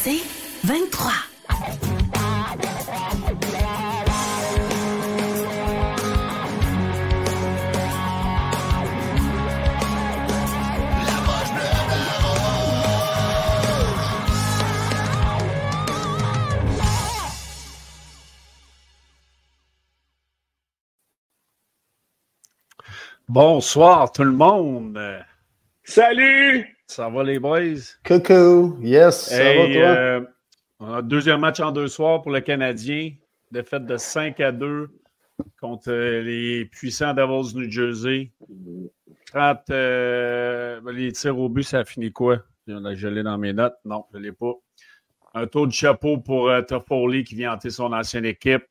C'est 23. Bonsoir tout le monde. Salut! Ça va les boys? Coucou, yes, ça va toi? euh, on a un deuxième match en deux soirs pour le Canadien. Défaite de 5 à 2 contre euh, les puissants Devils New Jersey. 30, euh, ben, les tirs au but, ça a fini quoi? Je l'ai dans mes notes. Non, je ne l'ai pas. Un tour de chapeau pour euh, Toffoli qui vient hanter son ancienne équipe.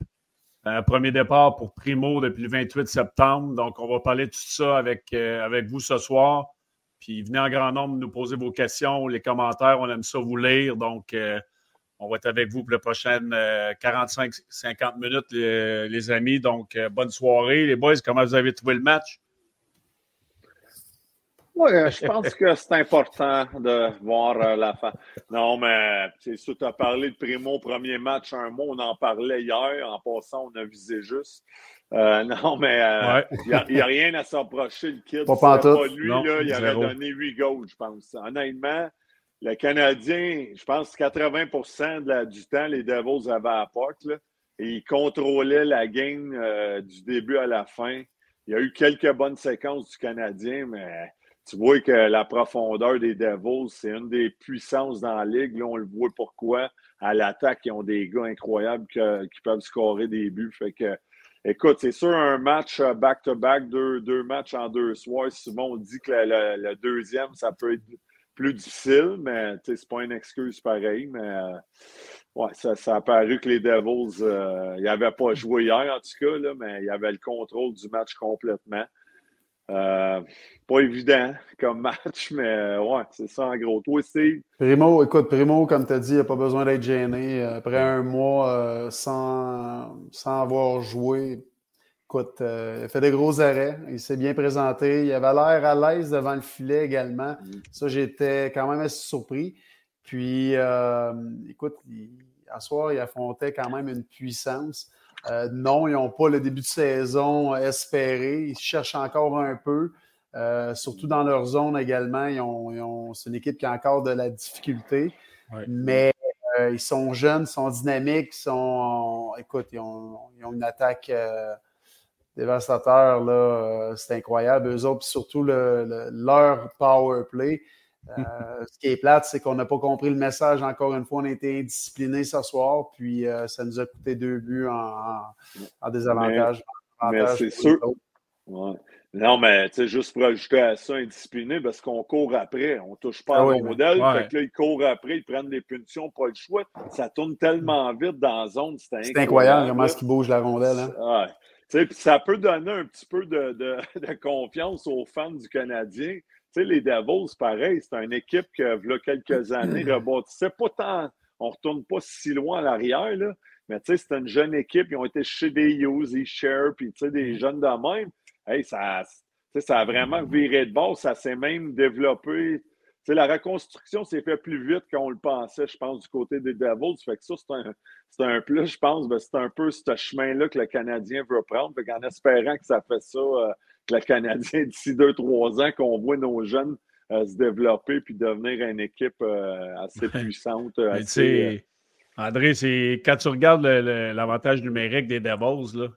Premier départ pour Primo depuis le 28 septembre. Donc, on va parler de tout ça avec, avec vous ce soir. Puis venez en grand nombre nous poser vos questions, les commentaires. On aime ça vous lire. Donc, euh, on va être avec vous pour les prochaines 45-50 minutes, les, amis. Donc, euh, bonne soirée. Les boys, comment vous avez trouvé le match? Oui, je pense que c'est important de voir euh, la fin. Non, mais c'est sûr, tu as parlé de Primo, premier match, un mot, on en parlait hier. En passant, on a visé juste. Euh, non, mais euh, il Ouais. n'y a, rien à s'approcher. Le kid, Pas pas lui, Non, là, il aurait donné 8 goals, je pense. Honnêtement, le Canadien, je pense que 80 de la- du temps, les Devils avaient à la porte. là, et ils contrôlaient la game euh, du début à la fin. Il y a eu quelques bonnes séquences du Canadien, mais tu vois que la profondeur des Devils, c'est une des puissances dans la ligue. Là, on le voit pourquoi. À l'attaque, ils ont des gars incroyables que- qui peuvent scorer des buts. Fait que, écoute, c'est sûr, un match euh, back-to-back, deux, deux matchs en deux soirs. Souvent, on dit que le, deuxième, ça peut être plus difficile, mais c'est pas une excuse pareil. Mais euh, ouais, ça, a paru que les Devils, euh, ils n'avaient pas joué hier, en tout cas, là, mais ils avaient le contrôle du match complètement. Euh, pas évident comme match, mais euh, ouais, c'est ça en gros. Toi, Steve, Primo, écoute, Primo, comme tu as dit, il n'a pas besoin d'être gêné. Après un mois euh, sans, sans avoir joué, écoute, euh, il a fait des gros arrêts. Il s'est bien présenté. Il avait l'air à l'aise devant le filet également. Ça, j'étais quand même assez surpris. Puis, euh, écoute, il- à soir, il affrontait quand même une puissance. Euh, non, ils n'ont pas le début de saison espéré. Ils cherchent encore un peu. Euh, surtout dans leur zone également, ils ont- ils ont- c'est une équipe qui a encore de la difficulté. Ouais. Mais euh, ils sont jeunes, ils sont dynamiques, ils sont. Écoute, ils ont, ils ont une attaque dévastateur, là. c'est incroyable. Eux autres, puis surtout le- le- leur power play. Euh, ce qui est plate, c'est qu'on n'a pas compris le message. Encore une fois, on a été indisciplinés ce soir, puis euh, ça nous a coûté deux buts en, en- en désavantage. mais c'est sûr. Ouais. Non, mais tu sais, juste pour ajouter à ça, indiscipliné, parce qu'on court après. On touche pas Ah à oui, la rondelle. ouais. Fait que là, ils courent après, ils prennent des punitions, pas le choix. Ça tourne tellement vite dans la zone. C'est C'est incroyable comment là. est-ce qu'ils bougent la rondelle. hein. Ouais. Ça peut donner un petit peu de, de- de confiance aux fans du Canadien. Sais, les Devils, pareil, c'est une équipe que, il y a quelques années, rebâtissait pas tant. On retourne pas si loin à l'arrière, là. Mais tu sais, c'est une jeune équipe. Ils ont été chez des Hughes, des Share, puis tu sais, des jeunes de même. Hey, ça, ça a vraiment viré de bord. Ça s'est même développé. Tu sais, la reconstruction s'est fait plus vite qu'on le pensait, je pense, du côté des Devils. Fait que ça, c'est un, c'est un plus, je pense. Ben, c'est un peu ce chemin-là que le Canadien veut prendre. Fait qu'en espérant que ça fait ça, euh, le Canadien, d'ici deux, trois ans, qu'on voit nos jeunes euh, se développer puis devenir une équipe euh, assez puissante. assez, euh, sais, André, c'est quand tu regardes l'avantage numérique des Devils, là.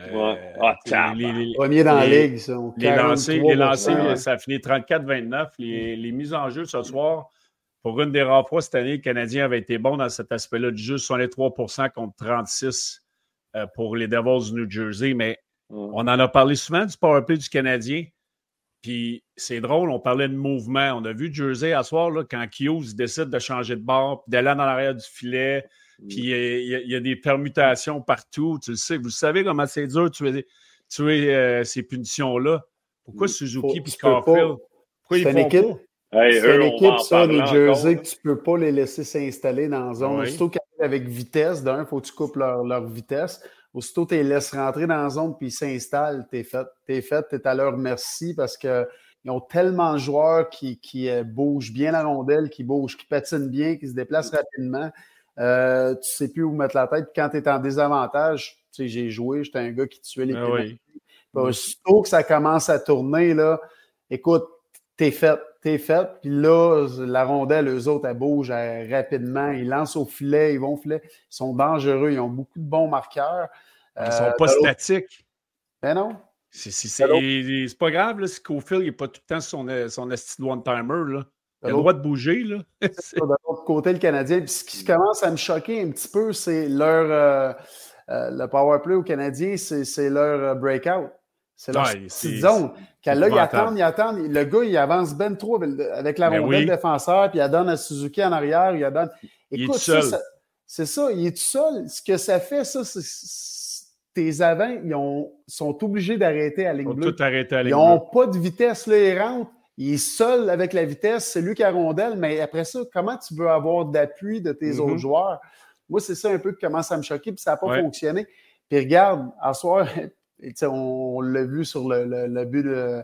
euh. Ah, les- les- Premier dans la ligue, ça. Les lancers, les 43%, lancers, ouais. ça a fini 34-29. Les, les mises en jeu ce soir, pour une des rares fois cette année, le Canadien avait été bon dans cet aspect-là du jeu. Ce sont les 3 contre 36 euh, pour les Devils du New Jersey. Mais. On en a parlé souvent du powerplay du Canadien. Puis c'est drôle, on parlait de mouvement. On a vu Jersey à soir, là, quand Hughes décide de changer de bord, d'aller dans l'arrière du filet, puis il y, a des permutations partout. Tu le sais, vous savez comment c'est dur de tuer, tuer euh, ces punitions-là. Pourquoi Suzuki et Carfield? Pourquoi ils font équipe, c'est une équipe, ça, New Jersey, que tu ne peux pas les laisser s'installer dans la zone. Qu'ils avec vitesse, d'un, il faut que tu coupes leur, leur vitesse. Aussitôt tu les laisses rentrer dans la zone puis ils s'installent, t'es fait. T'es fait, t'es à leur merci parce qu'ils ont tellement de joueurs qui, qui euh, bougent bien la rondelle, qui bougent, qui patinent bien, qui se déplacent rapidement. Euh, tu sais plus où mettre la tête. Puis quand tu es en désavantage, tu sais, j'ai joué, j'étais un gars qui tuait les ah oui. Aussitôt que ça commence à tourner, là, écoute, t'es fait, t'es fait. Puis là, la rondelle, eux autres, elle bouge rapidement. Ils lancent au filet, ils vont au filet. Ils sont dangereux, ils ont beaucoup de bons marqueurs. Ils ne sont euh, pas statiques. Ben non. C'est pas grave là, si Cofield n'est pas tout le temps son, son one-timer. Il a le droit de bouger. Là. de l'autre côté, le Canadien. Puis ce qui commence à me choquer un petit peu, c'est leur. Euh, euh, le power play au Canadien, c'est leur breakout. C'est leur petite zone. Quand là, ils attendent, ils attendent. Le gars, il avance ben trop avec la ben rondelle défenseur, puis il donne à Suzuki en arrière, il donne. Écoute, c'est ça, il est tout seul. Ce que ça fait, ça, c'est tes avants, ils ont, sont obligés d'arrêter à ligne bleue. ils n'ont pas de vitesse, là, ils rentrent. Il est seul avec la vitesse, c'est lui qui a rondelle, mais après ça, comment tu veux avoir d'appui de tes autres mm-hmm. joueurs? Moi, c'est ça un peu qui commence à me choquer, puis ça n'a pas fonctionné. Puis regarde, à soir, on, l'a vu sur le, but de,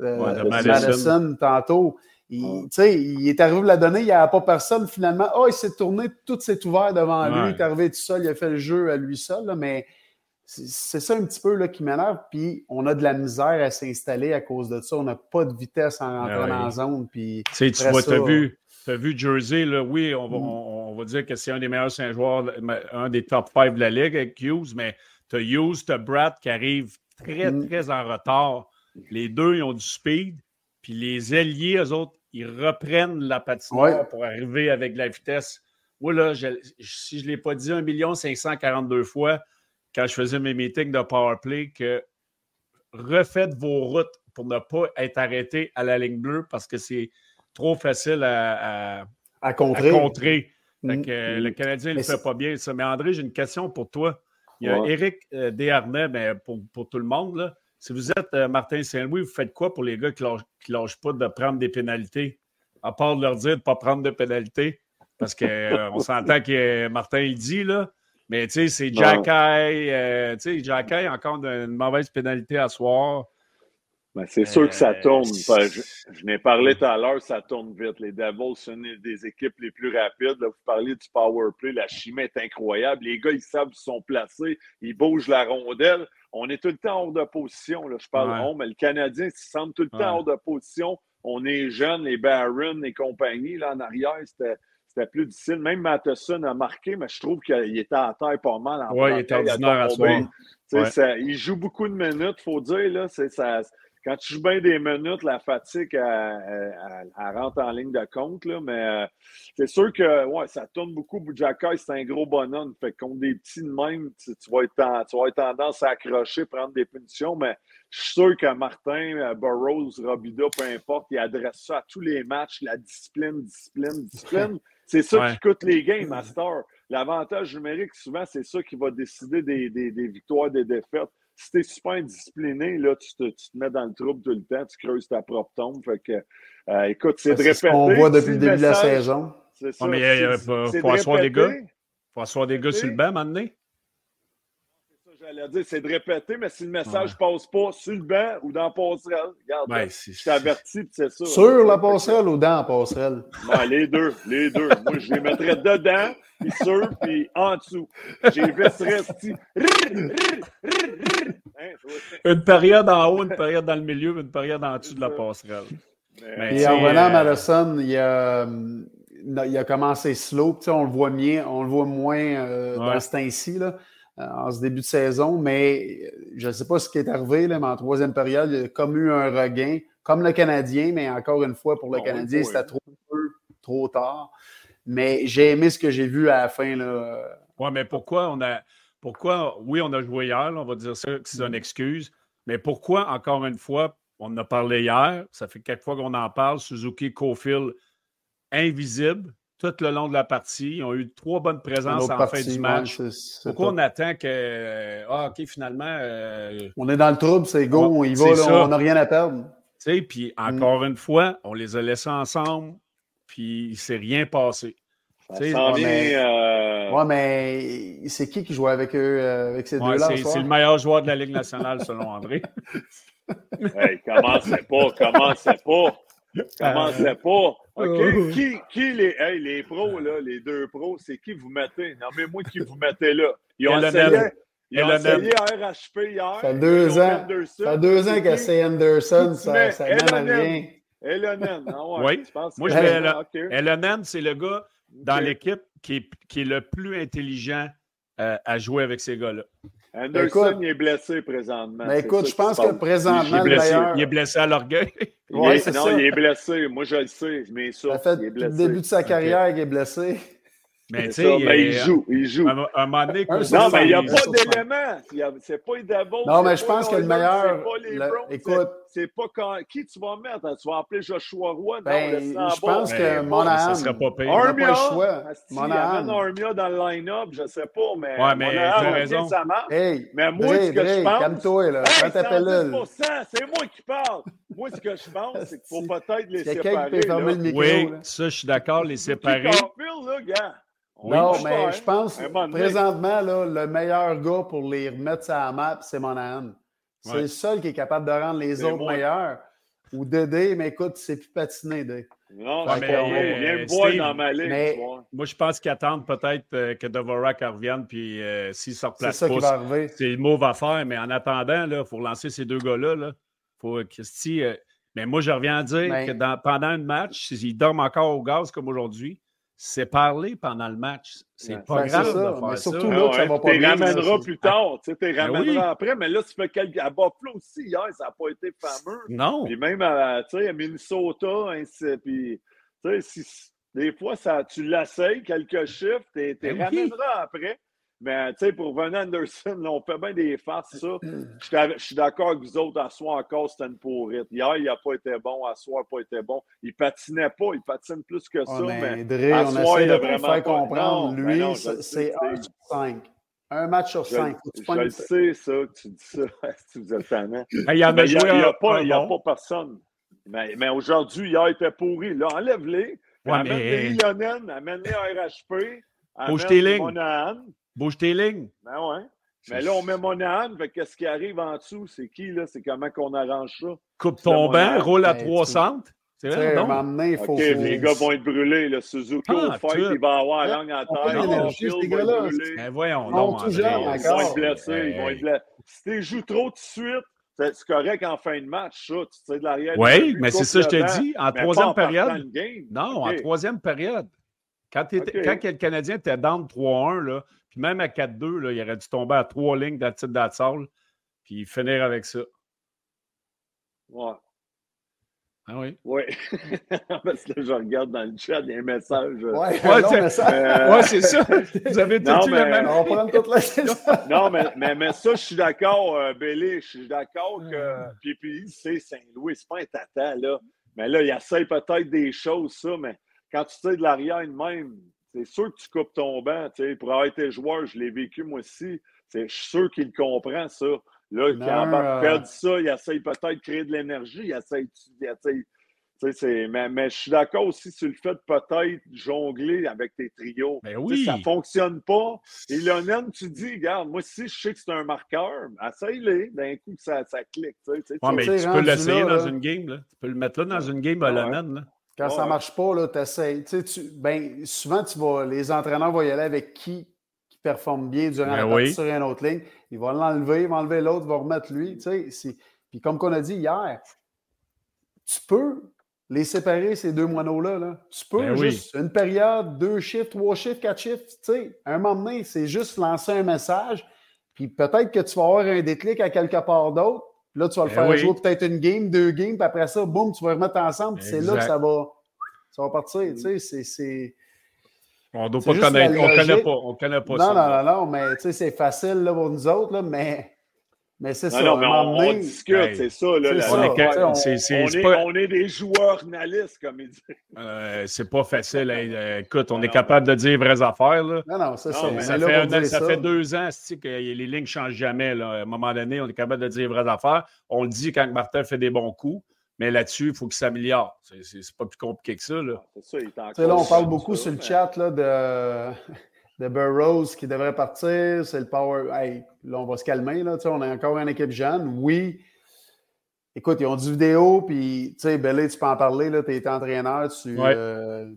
Madison. tantôt. Il, il est arrivé de la donner, il n'y a pas personne finalement. Oh, il s'est tourné, tout s'est ouvert devant lui, il est arrivé tout seul, il a fait le jeu à lui seul, mais c'est ça un petit peu là, qui m'énerve. Puis on a de la misère à s'installer à cause de ça. On n'a pas de vitesse en rentrant dans la zone. Puis tu vois, tu as vu, as vu Jersey, là, oui, on va, mm. on, va dire que c'est un des meilleurs Saint-Joueurs, un des top 5 de la Ligue avec Hughes, mais tu as Hughes, tu as Brad qui arrive très, mm. très en retard. Les deux, ils ont du speed. Puis les ailiers, eux autres, ils reprennent la patinoire pour arriver avec de la vitesse. Moi, là, si je ne l'ai pas dit 1 542 fois quand je faisais mes meetings de powerplay, que refaites vos routes pour ne pas être arrêté à la ligne bleue parce que c'est trop facile à, à, contrer. Mm. Le Canadien ne le fait pas bien. Ça. Mais André, j'ai une question pour toi. Il y a Eric euh, Desharnais, pour, pour, tout le monde. Là. Si vous êtes euh, Martin Saint-Louis, vous faites quoi pour les gars qui ne lâchent, pas de prendre des pénalités? À part de leur dire de ne pas prendre de pénalités. Parce qu'on euh, s'entend que Martin, il dit, là. Mais tu sais, c'est Jack tu sais, Jack encore une mauvaise pénalité à soir. Ben, c'est sûr que ça tourne. Je, je n'ai parlé tout à l'heure, ça tourne vite. Les Devils sont une des équipes les plus rapides. vous parlez du power play, la chimie est incroyable. Les gars, ils savent où ils sont placés, ils bougent la rondelle. On est tout le temps hors de position. Là. Je parle ouais. mais le Canadien il semble tout le temps hors de position. On est jeunes, les Barron et compagnie, là en arrière, c'était plus difficile. Même Matheson a marqué, mais je trouve qu'il était à terre pas mal. Oui, il est ordinaire à soi. il joue beaucoup de minutes, il faut dire. Là, ça, quand tu joues bien des minutes, la fatigue, elle, rentre en ligne de compte. Là, mais euh, c'est sûr que ouais, ça tourne beaucoup. Boudjaka, c'est un gros bonhomme. Fait contre des petits de même, tu, vas être tu vas tendance à accrocher, prendre des punitions. Mais je suis sûr que Martin, euh, Burroughs, Robida, peu importe, il adresse ça à tous les matchs. La discipline, discipline, discipline. C'est ça qui coûte les games, Master. L'avantage numérique, souvent, c'est ça qui va décider des, des, des victoires, des défaites si tu es super discipliné, là, tu te, tu te, mets dans le trouble tout le temps, tu creuses ta propre tombe. Fait que, euh, écoute, c'est de répéter. on voit depuis le début de la saison. C'est ça. mais il faut asseoir des gars. Il faut asseoir des gars sur le banc maintenant. J'allais dire, c'est de répéter, mais si le message ne passe pas sur le banc ou dans la passerelle, regarde, ben, je t'avertis, c'est ça. Sur la passerelle ou dans la passerelle? les deux, les deux. Moi, je les mettrais dedans, puis sur, puis en dessous. J'ai resti. une période en haut, une période dans le milieu, une période en dessous de la passerelle. Et en revenant à Madison, il a, il a commencé slow. On le voit mieux, on le voit moins euh, dans ce temps-ci. Euh, en ce début de saison, mais euh, je ne sais pas ce qui est arrivé, mais en troisième période, il a comme eu un regain, comme le Canadien, mais encore une fois, pour le Canadien, c'était trop peu, trop tard. Mais j'ai aimé ce que j'ai vu à la fin. Oui, mais pourquoi on a. Pourquoi, oui, on a joué hier, on va dire ça, c'est une excuse, mais pourquoi, encore une fois, on en a parlé hier. Ça fait quelques fois qu'on en parle. Suzuki, Cofield, invisible tout le long de la partie. Ils ont eu trois bonnes présences en fin du match. Pourquoi on attend que. Ah, OK, finalement. Euh, on est dans le trouble, c'est go, on, y va, on n'a rien à perdre. Tu sais, puis encore une fois, on les a laissés ensemble, puis il ne s'est rien passé. Ça mais, euh... ouais, mais c'est qui qui jouait avec eux, euh, avec ces deux-là? C'est le meilleur joueur de la Ligue nationale, selon André. hey, commencez pas, commencez pas. Commencez pas. OK, qui, qui les, hey, les pros, là, les deux pros, c'est qui vous mettez? Non, mais moi, qui vous mettez là? Ils ont essayé, ils ont essayé RHP hier. Ça fait deux ans. Ça fait deux ans que c'est Anderson, ça, ça mène à rien. Elonen, ah ouais, oui. Moi, je vais Elonen, c'est le gars dans l'équipe qui est, qui est, le plus intelligent euh, à jouer avec ces gars-là. Anderson, il est blessé présentement. Mais écoute, je pense que présentement, il est blessé, il est blessé à l'orgueil. Ça. il est blessé. Moi, je le sais. Mais ça, ça fait le début de sa carrière qu'il est blessé. Mais tu sais, il, il, joue, il joue. Un, un moment donné, non, mais il n'y a pas d'éléments. C'est pas Devils. Non, mais je pense que le meilleur. Écoute. C'est pas quand. Qui tu vas mettre Tu vas appeler Joshua Roy ben, Je pense que Monahan. Ça serait pas payé. Armia? Pas le choix. Monahan. Armia dans le line-up, je ne sais pas, mais. Ouais, mais tu as raison. Ça marche. Hey, mais moi, ce que je pense. Calme-toi, là. C'est moi qui parle. Moi, ce que je pense, c'est qu'il faut peut-être les séparer. Quelqu'un qui peut fermer le micro. Oui, ça, je suis d'accord, les séparer. là, gars? Non, mais je pense présentement, là, le meilleur gars pour les remettre sur la map, c'est Monahan. C'est le seul qui est capable de rendre les autres meilleurs. Ou Dédé, mais écoute, c'est plus patiné, Dédé. Non, mais on vient voir dans ma ligue. Mais... Moi, je pense qu'ils attendent peut-être euh, que Dvorak revienne, puis euh, s'il sort place C'est ça qui va arriver. C'est le mot à faire, mais en attendant, il faut lancer ces deux gars-là. Là. Faut, Christy, euh, mais moi, je reviens à dire que dans, pendant un match, s'ils dorment encore au gaz comme aujourd'hui, c'est parler pendant le match. C'est pas grave ça, de faire mais surtout là, ça va pas Tu ramèneras plus tard. Tu ben ramèneras après, mais là, tu fais quelques. À Buffalo aussi, hier, ça n'a pas été fameux. Non. Puis même à, à Minnesota, puis, si, des fois, ça, tu l'essayes, quelques chiffres, tu ben oui. ramèneras après. Mais tu sais, pour Van Anderson, on fait bien des farces, ça. Je suis d'accord avec vous autres, à soir encore, c'était une pourrite. Hier, il n'a pas été bon, à soir, pas été bon. Il patinait pas, il patine plus que ça. mais, Dre, à on soir, il a vraiment faire comprendre. Lui, c'est un sur cinq. Un match sur cinq. Je, je le sais, ça, tu dis ça, si vous êtes tannant. Il n'y a, a, pas, a pas personne. Mais, mais aujourd'hui, hier, il était pourri. Là, enlève-les. Ouais, amène-les Lionel, amène-les RHP. Amène Monahan. Bouge tes lignes. Ben ouais. Mais là, on met Monahan. Qu'est-ce qui arrive en dessous? C'est qui, là? C'est comment qu'on arrange ça? Coupe ton banc, roule à 300. C'est vrai, non? Il faut, Les gars vont être brûlés. Là. Suzuki ah, au fight, il va avoir la langue en terre. ces gars-là. Ben voyons non, tout Ils vont être blessés. Ils vont être blessés. Si tu joues trop tout de suite, c'est correct en fin de match, ça. Tu sais de l'arrière. Oui, mais c'est ça, je te dis. En troisième période. Non, en troisième période. Quand, quand le Canadien était down 3-1, là, puis même à 4-2, il aurait dû tomber à trois lignes d'attitude d'Atsal, puis finir avec ça. Ouais. Ah oui? Oui. Parce que là, je regarde dans le chat, il y a un message. Oui, ouais, euh... ouais c'est ça. Vous avez tout non, mais... la même. On prend toute la Non, mais, mais, mais, ça, je suis d'accord, euh, Je suis d'accord que. Puis, puis c'est Saint-Louis, c'est pas un tata, là. Mais là, il essaie peut-être des choses, ça, mais quand tu sais de l'arrière même, c'est sûr que tu coupes ton banc. Pour avoir été joueur, je l'ai vécu moi aussi. Je suis sûr qu'il comprend ça. Là, quand perdu ça, il essaye peut-être de créer de l'énergie. Il essaye. Il essaye mais, mais, je suis d'accord aussi sur le fait de peut-être jongler avec tes trios. Mais ben oui. ça ne fonctionne pas. Et Lionel, tu dis, regarde, moi, si je sais que c'est un marqueur, essaye-les. D'un coup, ça, ça clique. Ouais, mais tu peux l'essayer dans une game. Là. Tu peux le mettre là dans une game à Lionel. Quand ça ne marche pas, là, essaies. Tu, ben, souvent, tu vas, les entraîneurs vont y aller avec qui, qui performe bien durant ben la partie sur une autre ligne. Ils vont l'enlever, ils vont enlever l'autre, ils vont remettre lui. Tu sais, Puis comme on a dit hier, tu peux les séparer, ces deux moineaux-là. Là. Tu peux ben juste une période, deux chiffres, trois chiffres, quatre chiffres. Tu sais, un moment donné, c'est juste lancer un message. Puis peut-être que tu vas avoir un déclic à quelque part d'autre. Là, tu vas le ben faire jouer peut-être une game, deux games, puis après ça, boum, tu vas remettre ensemble, c'est là que ça va, ça va partir. Tu sais, c'est. On ne pas connaître, on connaît pas, on connaît pas non, ça. Non, non, non, mais tu sais, c'est facile là, pour nous autres, là, mais Mais c'est ça. Non, mais on, discute, Hey, c'est ça. Là, c'est la- ça. On est, on- est, pas, on est des joueurs journalistes, comme ils disent. euh, c'est pas facile. hein. Euh, Écoute, on Non, est non, capable de dire vraies affaires. Là. Non, non, c'est ça. Ça, là fait, un ça ça. fait deux ans que les lignes ne changent jamais. là. À un moment donné, on est capable de dire vraies affaires. On le dit quand Martin fait des bons coups, mais là-dessus, il faut qu'il s'améliore. C'est, pas plus compliqué que ça. Là. C'est ça, il est encore là, on parle beaucoup sur le chat là, de, de Burroughs qui devrait partir. C'est le power. Hey, là, on va se calmer. Là, tu sais, on est encore une équipe jeune. Oui. Écoute, ils ont du vidéo, puis tu sais, Belé, tu peux en parler. Tu es entraîneur. Tu, Ouais. euh,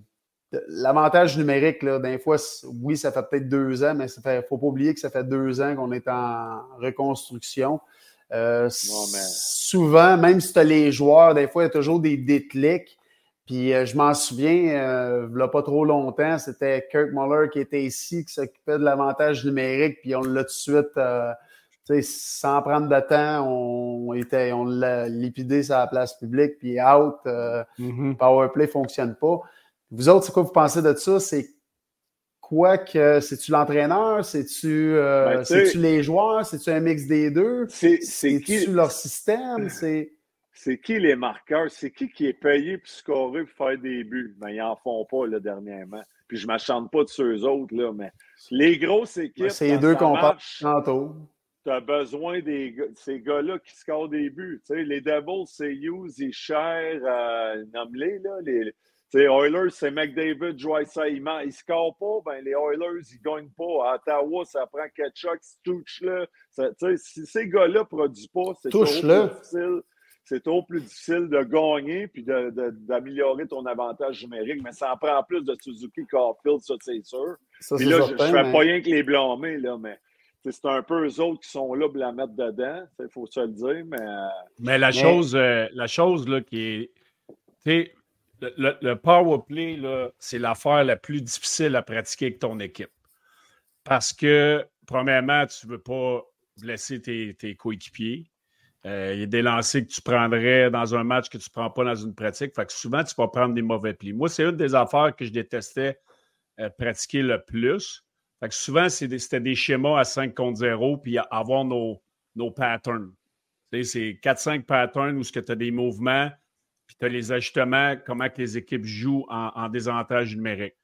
L'avantage numérique, là, d'un fois, oui, ça fait peut-être deux ans, mais il ne faut pas oublier que ça fait deux ans qu'on est en reconstruction. Euh, mais- Souvent, même si tu as les joueurs, des fois, il y a toujours des déclics. Puis euh, je m'en souviens, euh, il n'y a pas trop longtemps, c'était Kirk Muller qui était ici, qui s'occupait de l'avantage numérique, puis on l'a tout de suite, euh, sans prendre de temps, on, était, on l'a lipidé sur la place publique, puis out, euh, Powerplay ne fonctionne pas. Vous autres, c'est quoi vous pensez de ça? C'est quoi que. C'est-tu l'entraîneur? C'est-tu Ben, les joueurs? C'est-tu un mix des deux? C'est c'est qui, C'est-tu leur système? C'est. C'est qui les marqueurs? C'est qui qui est payé pour scorer pour faire des buts? Ben, ils n'en font pas là, dernièrement. Puis je ne m'achante pas de ceux autres, là, mais les grosses équipes. C'est les deux qu'on parle tantôt. tu as besoin gars- ces gars-là qui scorent des buts. Les Devils, c'est Hughes, et Cher, euh, nomme-les. Là, les, Oilers, c'est McDavid, Drysdale. Ils ne scorent pas, ben, les Oilers, ils ne gagnent pas. À Ottawa, ça prend Ketchuk, Stouch. Là. Ça- Si ces gars-là ne produisent pas, c'est trop difficile. C'est trop plus difficile de gagner puis d'améliorer ton avantage numérique. Mais ça en prend plus de Suzuki Caulfield, ça, c'est sûr. Ça, Puis c'est là, je ne fais mais- pas rien que les blâmer, là, mais c'est un peu eux autres qui sont là pour la mettre dedans. Il faut se le dire, mais euh, Mais la Mais- chose, euh, la chose là, qui est. Le, le, le power play, là, c'est l'affaire la plus difficile à pratiquer avec ton équipe. Parce que, premièrement, tu ne veux pas blesser tes, tes coéquipiers. Euh, il y a des lancers que tu prendrais dans un match que tu ne prends pas dans une pratique. Fait que souvent, tu vas prendre des mauvais plis. Moi, c'est une des affaires que je détestais euh, pratiquer le plus. Fait que souvent, c'était des schémas à 5 contre 0 puis avoir nos, nos patterns. C'est 4-5 patterns où tu as des mouvements, puis tu as les ajustements, comment que les équipes jouent en, en désavantage numérique.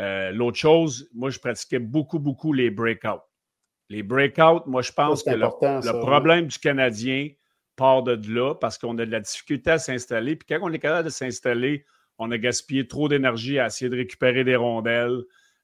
Euh, L'autre chose, moi, je pratiquais beaucoup, beaucoup les breakouts. Les breakouts, moi, je pense Ça, que le, important, le ça, problème du Canadien part de là parce qu'on a de la difficulté à s'installer. Puis quand on est capable de s'installer, on a gaspillé trop d'énergie à essayer de récupérer des rondelles,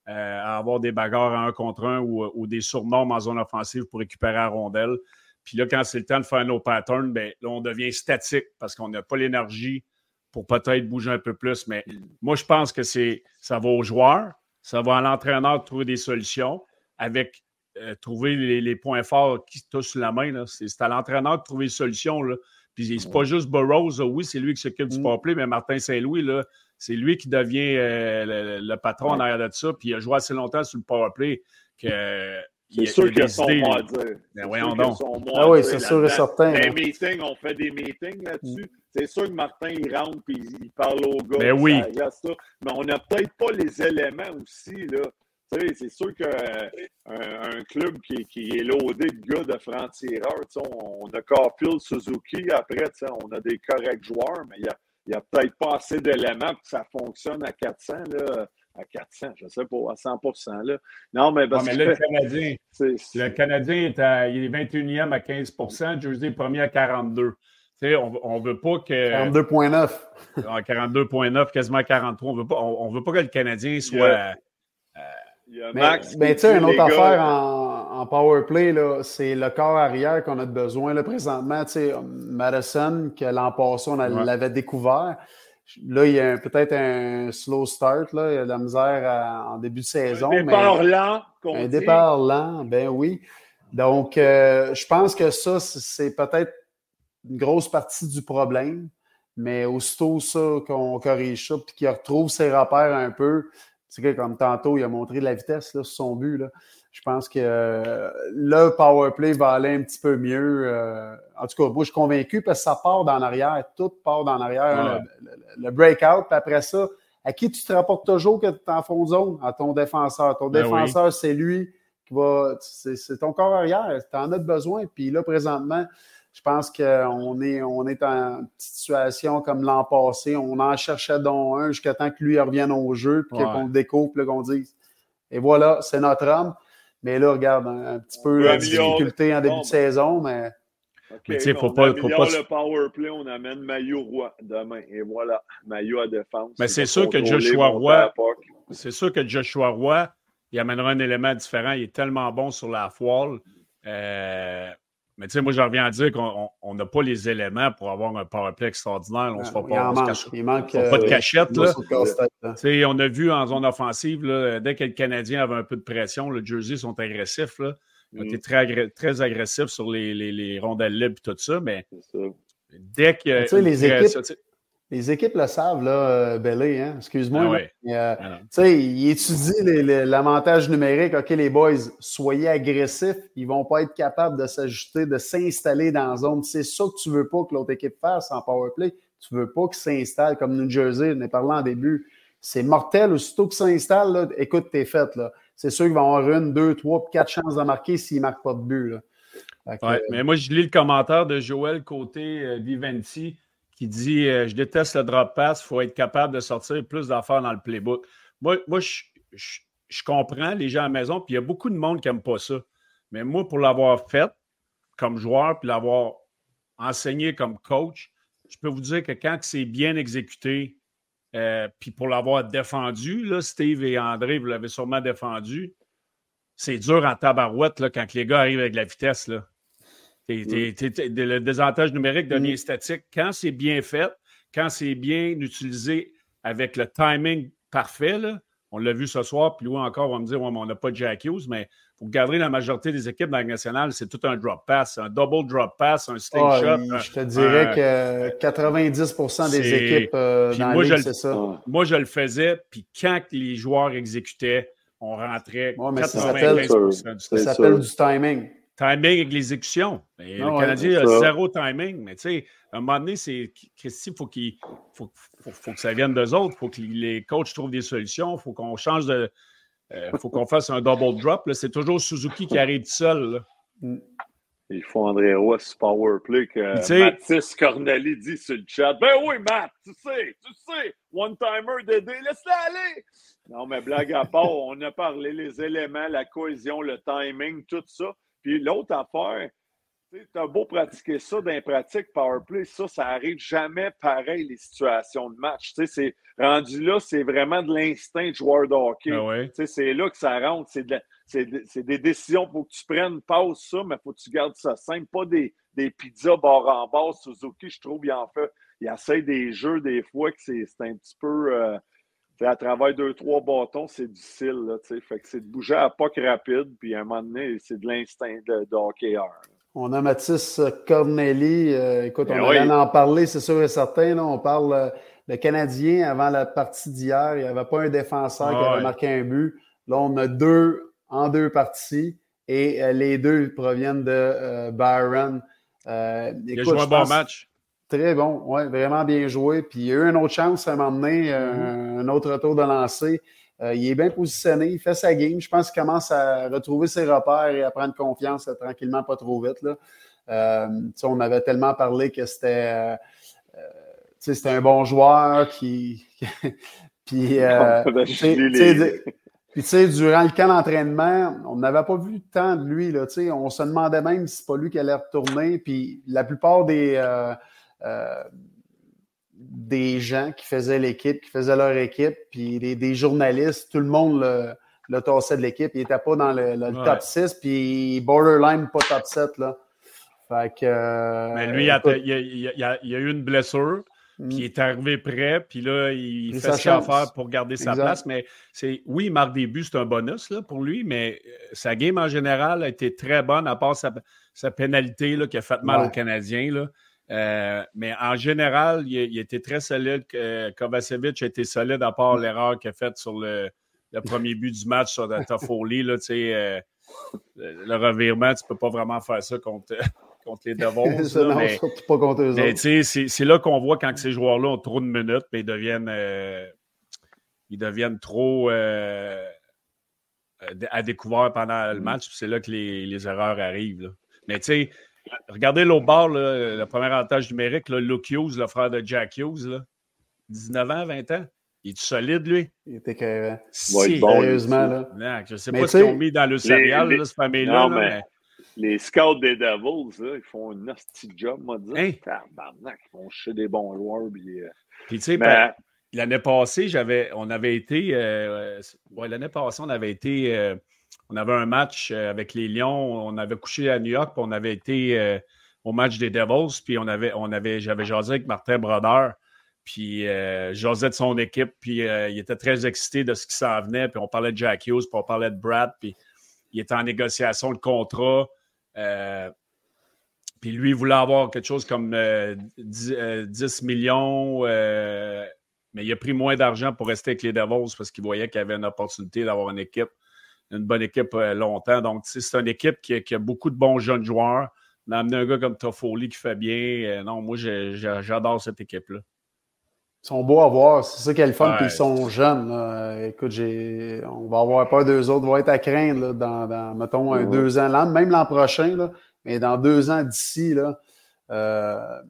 euh, à avoir des bagarres à un contre un ou, ou des surnormes en zone offensive pour récupérer la rondelle. Puis là, quand c'est le temps de faire nos patterns, ben, là, on devient statique parce qu'on n'a pas l'énergie pour peut-être bouger un peu plus. Mais moi, je pense que c'est ça va aux joueurs, ça va à l'entraîneur de trouver des solutions avec euh, trouver les, les points forts qui touchent la main. là. C'est c'est à l'entraîneur de trouver des solutions. Là. Puis c'est pas juste Burroughs, oui, c'est lui qui s'occupe du Mm. powerplay, mais Martin Saint-Louis, là, c'est lui qui devient euh, le, le patron en arrière de ça. Puis il a joué assez longtemps sur le powerplay que. c'est il y a- sûr il y a qu'il y a des son idées, mot à dire. Ben C'est voyons sûr qu'il y a donc. son mot Ah à oui, dire c'est sûr et certain. Des hein. meetings, on fait des meetings là-dessus. C'est sûr que Martin, il rentre et il parle aux gars. Ben puis oui. ça reste ça. Mais on n'a peut-être pas les éléments aussi. Là. Tu sais, C'est sûr qu'un un club qui, qui est loadé de gars de francs-tireurs, on, on a Carfield, Suzuki, après, tu sais, on a des corrects joueurs, mais il n'y a, il y a peut-être pas assez d'éléments pour que ça fonctionne à 400. Là. À 400, je ne sais pas, à 100 là. Non, mais que là, le Canadien, c'est- le Canadien est, à, il est 21e à 15% Jersey premier à 42 Tu sais, on ne veut pas que. 42,9. Ah, 42,9, quasiment 43. On veut pas, on, on veut pas que le Canadien soit. Mais, mais tu sais, une autre gars, affaire en, en power play, c'est le corps arrière qu'on a besoin là, présentement. Tu sais, Madison, que l'an passé, on Ouais. l'avait découvert. Là, il y a peut-être un slow start. Là. Il y a de la misère à- en début de saison. Un départ lent, qu'on Un dit. départ lent, ben oui. Donc, euh, je pense que ça, c'est- c'est peut-être une grosse partie du problème. Mais aussitôt ça qu'on corrige ça, puis qu'il retrouve ses repères un peu, c'est que comme tantôt, il a montré de la vitesse là, sur son but. Là. Je pense que euh, le power play va aller un petit peu mieux. euh, en tout cas, moi, je suis convaincu parce que ça part dans l'arrière. Tout part dans l'arrière. Ouais. Le, le- le breakout, puis après ça, à qui tu te rapportes toujours que tu es en fond de zone? À ton défenseur. Ton Ben défenseur, c'est lui qui va. C'est ton corps arrière. Tu en as besoin. Puis là, présentement, je pense qu'on est, on est en petite situation comme l'an passé. On en cherchait donc un jusqu'à temps que lui revienne au jeu, puis qu'on le découpe, qu'on dise Et voilà, c'est notre homme. Mais là, regarde, un, petit peu la difficulté en début de saison, mais. mais tu sais, faut pas. Faut pas... le power play, on amène Maillot Roy demain. Et voilà, Maillot à défense. Mais c'est sûr que Joshua Roy. C'est sûr que Joshua Roy, il amènera un élément différent. Il est tellement bon sur la foile. Euh, mais tu sais, moi, je reviens à dire qu'on n'a pas les éléments pour avoir un powerplay extraordinaire. On ne se fait pas, il manque, pas de euh, cachette. Là. on a vu en zone offensive, là, dès que le Canadien avait un peu de pression, le Jersey sont agressifs. Là. Ils ont été très, très agressifs sur les, les, les rondelles libres et tout ça. Mais dès que. Tu sais, les équipes. Les équipes le savent, là, euh, Bellé, hein? excuse-moi. Ah euh, ah tu sais, ils étudient l'avantage numérique. OK, les boys, soyez agressifs. Ils ne vont pas être capables de s'ajuster, de s'installer dans la zone. C'est ça que tu ne veux pas que l'autre équipe fasse en powerplay. Tu ne veux pas qu'ils s'installe comme New Jersey. On est parlé en début. C'est mortel. Aussitôt qu'ils s'installe, écoute, t'es fait. C'est sûr qu'ils vont avoir une, deux, trois, quatre chances de marquer s'ils ne marquent pas de but. Là. mais moi, je lis le commentaire de Joël côté euh, Viventi qui dit euh, Je déteste le drop pass, il faut être capable de sortir plus d'affaires dans le playbook. Moi, moi je, comprends les gens à la maison, puis il y a beaucoup de monde qui n'aime pas ça. Mais moi, pour l'avoir fait comme joueur, puis l'avoir enseigné comme coach, je peux vous dire que quand c'est bien exécuté, euh, puis pour l'avoir défendu, là, Steve et André, vous l'avez sûrement défendu, c'est dur en tabarouette là, quand les gars arrivent avec la vitesse. Là le désavantage numérique d'un lien statique, quand c'est bien fait, quand c'est bien utilisé avec le timing parfait, on l'a vu ce soir, puis loin encore, on va me dire, on n'a pas de Jack Hughes, mais vous garderez la majorité des équipes dans la nationale, c'est tout un drop pass, un double drop pass, un slingshot. Ah, je te dirais que 90% des équipes euh, dans moi, c'est ça. Moi, je le faisais, puis quand les joueurs exécutaient, on rentrait ouais, ça s'appelle du timing timing avec l'exécution. Le Canadien a zéro timing. Mais tu sais, à un moment donné, c'est Christy, faut qu'il faut, faut, que ça vienne d'eux autres. Il faut que les coachs trouvent des solutions. Il faut qu'on change de. Il euh, faut qu'on fasse un double drop. C'est toujours Suzuki qui arrive seul. Mm. Il faut André Roy sur Powerplay que Mathis Corneli dit sur le chat. Ben oui, Matt, tu sais, tu sais, one-timer Dédé, laisse-le aller. Non, mais blague à part, on a parlé les éléments, la cohésion, le timing, tout ça. Puis l'autre affaire, tu as beau pratiquer ça dans les pratiques powerplay, ça, ça arrive jamais pareil, les situations de match. Tu sais, c'est rendu là, c'est vraiment de l'instinct de joueur de hockey. Ah c'est là que ça rentre. C'est, des décisions pour que tu prennes, passe ça, mais il faut que tu gardes ça simple. Pas des, des pizzas bord en bas. Suzuki, je trouve, il en fait. Il essaie des jeux des fois que c'est, un petit peu. Euh, à travers deux, trois bâtons, c'est difficile. Là, fait que c'est de bouger à pas rapide, puis à un moment donné, c'est de l'instinct de, de hockeyeur. On a Mathis Corneli. Euh, écoute, ben on va en parler, c'est sûr et certain. Là, on parle euh, le Canadien avant la partie d'hier. Il n'y avait pas un défenseur qui avait marqué un but. Là, on a deux en deux parties et euh, les deux proviennent de Byron. il a joué un bon match. Très bon, oui, vraiment bien joué. Puis il a eu une autre chance à m'emmener, euh, mm-hmm. un autre retour de lancer. Euh, il est bien positionné, il fait sa game. Je pense qu'il commence à retrouver ses repères et à prendre confiance euh, tranquillement, pas trop vite. Là. on avait tellement parlé que c'était c'était un bon joueur qui. puis, puis, tu sais, durant le camp d'entraînement, on n'avait pas vu tant de lui. Là, on se demandait même si c'est pas lui qui allait retourner. Puis, la plupart des, euh, des gens qui faisaient l'équipe, qui faisaient leur équipe, puis des, journalistes, tout le monde le, le tassait de l'équipe. Il n'était pas dans le, top 6, puis borderline pas top 7. Là. Fait que, euh, Mais lui, il, a, il, a, a, eu une blessure, puis il est arrivé prêt, puis là, il, fait ce qu'il a à faire pour garder sa place. Mais c'est oui, il marque des buts, c'est un bonus là, pour lui, mais euh, sa game en général a été très bonne, à part sa, sa pénalité là, qui a fait mal aux Canadiens. Là. Euh, mais en général, il, était très solide. Kovacevic a été solide à part l'erreur qu'il a faite sur le, premier but du match sur Toffoli. Là, euh, le revirement, tu ne peux pas vraiment faire ça contre, contre les Devils. c'est, là qu'on voit quand ces joueurs-là ont trop de minutes, mais ils deviennent, euh, ils deviennent trop. à découvert pendant le mm. match. C'est là que les, erreurs arrivent. Mais tu sais, regardez l'autre bord, le premier avantage numérique, là, Luke Hughes, le frère de Jack Hughes, 19 ans, 20 ans. Il est solide, lui? Il était carré. Sérieusement, là. Non, je ne sais pas ce qu'ils ont mis dans le céréal, cette famille-là. Mais... Les scouts des Devils, là, ils font un nasty job, moi, dire. Hein? Ils font chier des bons joueurs. Puis, euh, puis tu sais, ben, l'année passée, j'avais, on avait été. Euh, ouais, l'année passée, on avait été. Euh, on avait un match avec les Lions. On avait couché à New York, puis on avait été au match des Devils. Puis on avait, on avait, j'avais jasé avec Martin Brodeur. Puis euh, de son équipe, puis euh, il était très excité de ce qui s'en venait. Puis on parlait de Jack Hughes, puis on parlait de Brad, puis il était en négociation le contrat. Euh, puis lui, il voulait avoir quelque chose comme 10, euh, millions, mais il a pris moins d'argent pour rester avec les Devils parce qu'il voyait qu'il y avait une opportunité d'avoir une équipe, une bonne équipe longtemps. Donc, c'est une équipe qui a, beaucoup de bons jeunes joueurs. Amené un gars comme Toffoli qui fait bien. non, moi, j'adore cette équipe-là. Ils sont beaux à voir, c'est ça qui est le fun, puis ils sont jeunes. Écoute, on va avoir peur d'eux autres, vont être à craindre dans, mettons, un, deux ans, même l'an prochain, là, mais dans deux ans d'ici, euh,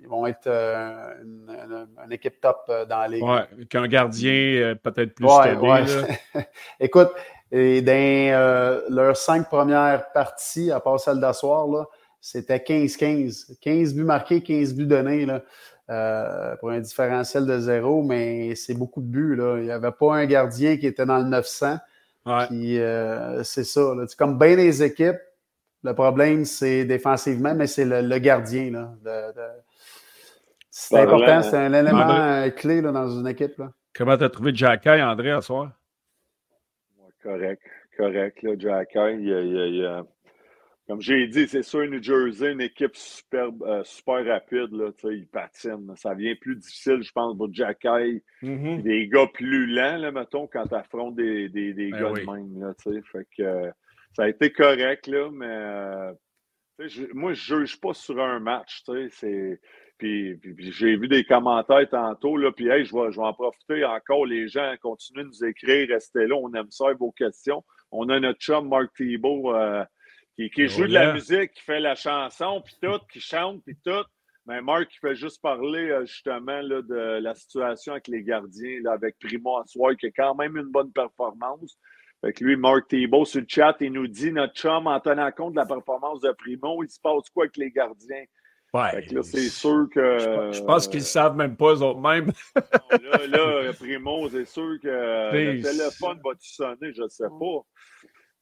ils vont être euh, une, équipe top euh, dans les. Ouais, qu'un gardien peut-être plus ouais, Écoute, et dans leurs cinq premières parties, à part celle d'asseoir, c'était 15-15. 15 buts marqués, 15 buts donnés. Là. Euh, pour un différentiel de zéro, mais c'est beaucoup de buts. Là. Il n'y avait pas un gardien qui était dans le 900. Puis euh, c'est ça. Là. Comme bien les équipes, le problème, c'est défensivement, mais c'est le, gardien. Là, C'est important, c'est un élément clé là, dans une équipe. Là. Comment tu as trouvé Jacky, André, à soir? Correct, correct. Là, il, a comme j'ai dit, c'est sûr, New Jersey, une équipe super, euh, super rapide, là, ils patinent. Ça devient plus difficile, je pense, pour Jacky. Mm-hmm. Des gars plus lents, là, mettons, quand tu affrontes des, des, des ben gars de même. Là, fait que, ça a été correct, là, mais euh, je, moi, je ne juge pas sur un match. C'est, puis, puis, j'ai vu des commentaires tantôt, là, puis hey, je, vais, je vais en profiter encore. Les gens continuent de nous écrire, restez là, on aime ça, vos questions. On a notre chum Mark Thibault. Euh, qui, joue de la musique, qui fait la chanson, puis tout, qui chante, puis tout. Mais Marc, il fait juste parler euh, justement là, de la situation avec les gardiens, là, avec Primo soir, qui a quand même une bonne performance. Fait que lui, Marc Thibault, sur le chat, il nous dit notre chum, en tenant compte de la performance de Primo, il se passe quoi avec les gardiens? Ouais. là, c'est sûr que. Je, pense qu'ils ne savent même pas, eux autres mêmes. là, là, Primo, c'est sûr que le téléphone va-tu sonner, je ne sais pas.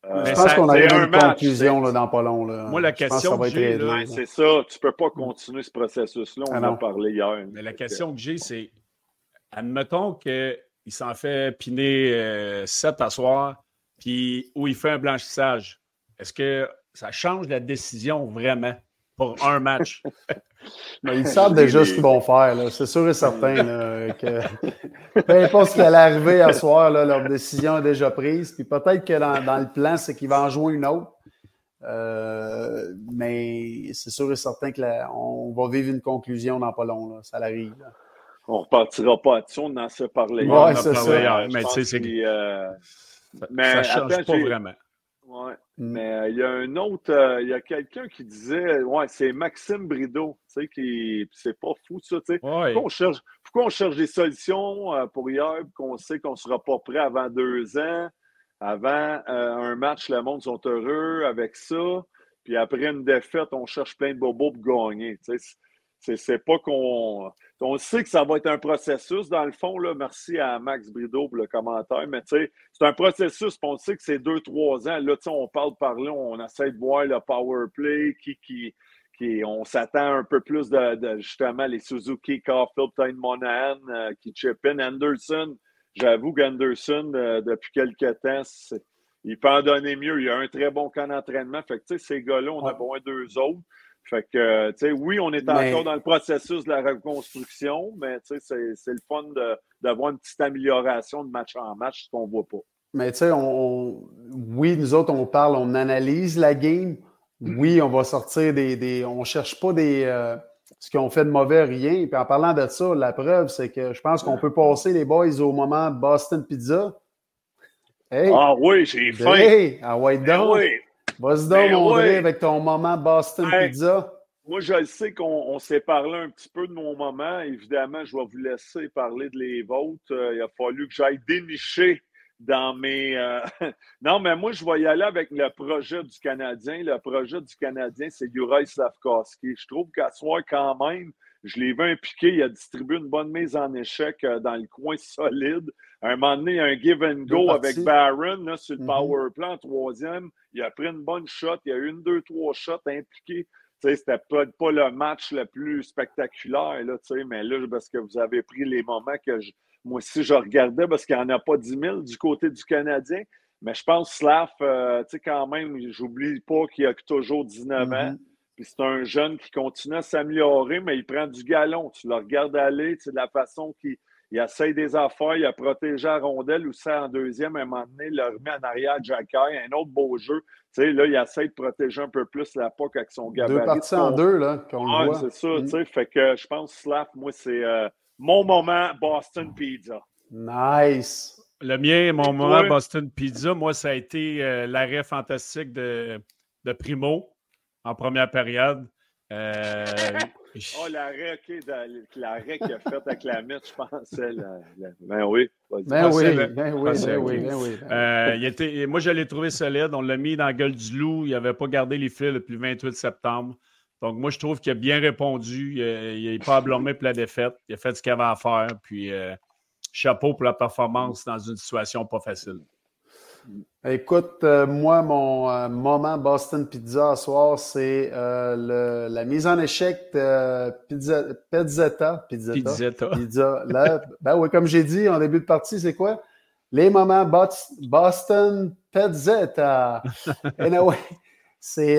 Euh, je pense qu'on a eu une conclusion là, dans pas long. Là. Moi, la question que j'ai, c'est ça. Tu ne peux pas continuer ce processus-là. On ah en a parlé hier. Mais la question que j'ai, c'est admettons qu'il s'en fait piner 7 euh, à soir, puis où il fait un blanchissage. Est-ce que ça change la décision vraiment? Pour un match? Mais ils savent déjà ce qu'ils vont faire, c'est sûr et certain. que, peu importe ce qui allait arriver à soir, leur décision est déjà prise. Puis peut-être que dans, le plan, c'est qu'ils vont en jouer une autre. Euh, mais c'est sûr et certain qu'on va vivre une conclusion dans pas long. ça arrive. On ne repartira pas à on en se parlé. Oui, c'est ça. Mais tu sais, c'est. Euh, ça ne change pas vraiment. Oui. Mm. Mais euh, il y a un autre, euh, il y a quelqu'un qui disait, ouais, c'est Maxime Brideau, tu sais, qui, c'est pas fou ça, tu sais. Pourquoi, on cherche, pourquoi on cherche des solutions euh, pour hier, qu'on sait qu'on sera pas prêt avant deux ans, avant un match, le monde sont heureux avec ça, puis après une défaite, on cherche plein de bobos pour gagner, tu sais. C'est pas qu'on. On sait que ça va être un processus, dans le fond. Là. Merci à Max Brideau pour le commentaire. Mais c'est un processus, on sait que c'est deux, trois ans. Là, on parle par là, on essaie de voir le power play, qui, qui, qui on s'attend un peu plus de, justement les Suzuki, Caulfield, Tyne Monahan, euh, qui chip in. Anderson, j'avoue qu'Anderson, euh, depuis quelques temps, il peut en donner mieux. Il a un très bon camp d'entraînement. Fait que, ces gars-là, on a besoin d'eux autres. Fait que, tu sais, oui, on est encore dans le processus de la reconstruction, mais tu sais, c'est le fun d'avoir une petite amélioration de match en match, ce qu'on ne voit pas. Mais tu sais, on, oui, nous autres, on parle, on analyse la game. Oui, on va sortir des. des on ne cherche pas des. Euh, ce qu'ils ont fait de mauvais, rien. Puis en parlant de ça, la preuve, c'est que je pense qu'on peut passer les boys au moment de Boston Pizza. ah oui, j'ai faim. Hey, ah ouais, Ben donc. oui. Vas-y donc, Ben oui. avec ton moment Boston Hey. Pizza. Moi, je le sais qu'on on s'est parlé un petit peu de mon moment. Évidemment, je vais vous laisser parler de les vôtres. Euh, il a fallu que j'aille dénicher dans mes. euh, non, mais moi, je vais y aller avec le projet du Canadien. Le projet du Canadien, c'est Juraj Slavkovski. Je trouve qu'à soir, quand même, je l'ai vu impliqué. Il a distribué une bonne mise en échec euh, dans le coin solide. À un moment donné, il y a un give and go avec Barron là, sur le Mhm. power play en troisième. Il a pris une bonne shot. Il y a eu une, deux, trois shots impliqués. C'était peut-être pas le match le plus spectaculaire, là, mais là, parce que vous avez pris les moments que je- moi aussi je regardais, parce qu'il n'y en a pas 10 000 du côté du Canadien. Mais je pense que Slav, euh, tu sais, quand même, j'oublie pas qu'il a toujours 19 ans. Mhm. Puis c'est un jeune qui continue à s'améliorer, mais il prend du galon. Tu le regardes aller, tu sais, de la façon qu'il il essaye des affaires, il a protégé la rondelle ou ça en deuxième, à un moment donné, il le remet en arrière Jacky, un autre beau jeu. Tu sais, là, il essaie de protéger un peu plus la POC avec son gabarit. Deux parties en deux, là, qu'on voit. c'est ça, Mm. tu sais. Fait que je pense, Slap, moi, c'est euh, mon moment Boston Pizza. Nice. Le mien, mon moment. Boston Pizza, moi, ça a été euh, l'arrêt fantastique de, de Primo en première période. Euh, Oh, l'arrêt, OK, l'arrêt qu'il a fait avec la mythe, je pensais. La, la- Ben oui. vas-y. Ben oui, ben oui, ben oui, ben oui. ben oui. Euh, il était, moi, je l'ai trouvé solide. On l'a mis dans la gueule du loup. Il n'avait pas gardé les fils depuis le 28 septembre. Donc, moi, je trouve qu'il a bien répondu. Il n'est pas à blâmer pour la défaite. Il a fait ce qu'il avait à faire. Puis, euh, chapeau pour la performance dans une situation pas facile. Écoute, euh, moi, mon euh, moment Boston Pizza à soir, c'est euh, la mise en échec de Pizza, Pizzetta. Pizzetta. Pizzetta. Pizza. Là, ben oui, comme j'ai dit en début de partie, c'est quoi? Les moments Bos- Boston Pizzetta. Anyway, c'est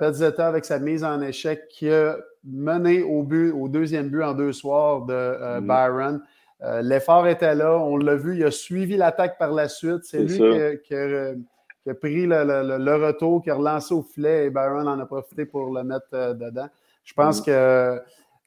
Pizzetta avec sa mise en échec qui a mené au but, au deuxième but en deux soirs de Mhm. Byron. Euh, L'effort était là, on l'a vu, il a suivi l'attaque par la suite. C'est lui ça. qui a, qui a- qui a pris le, le- le- le retour, qui a relancé au filet et Byron en a profité pour le mettre euh, dedans. Je pense Mhm. que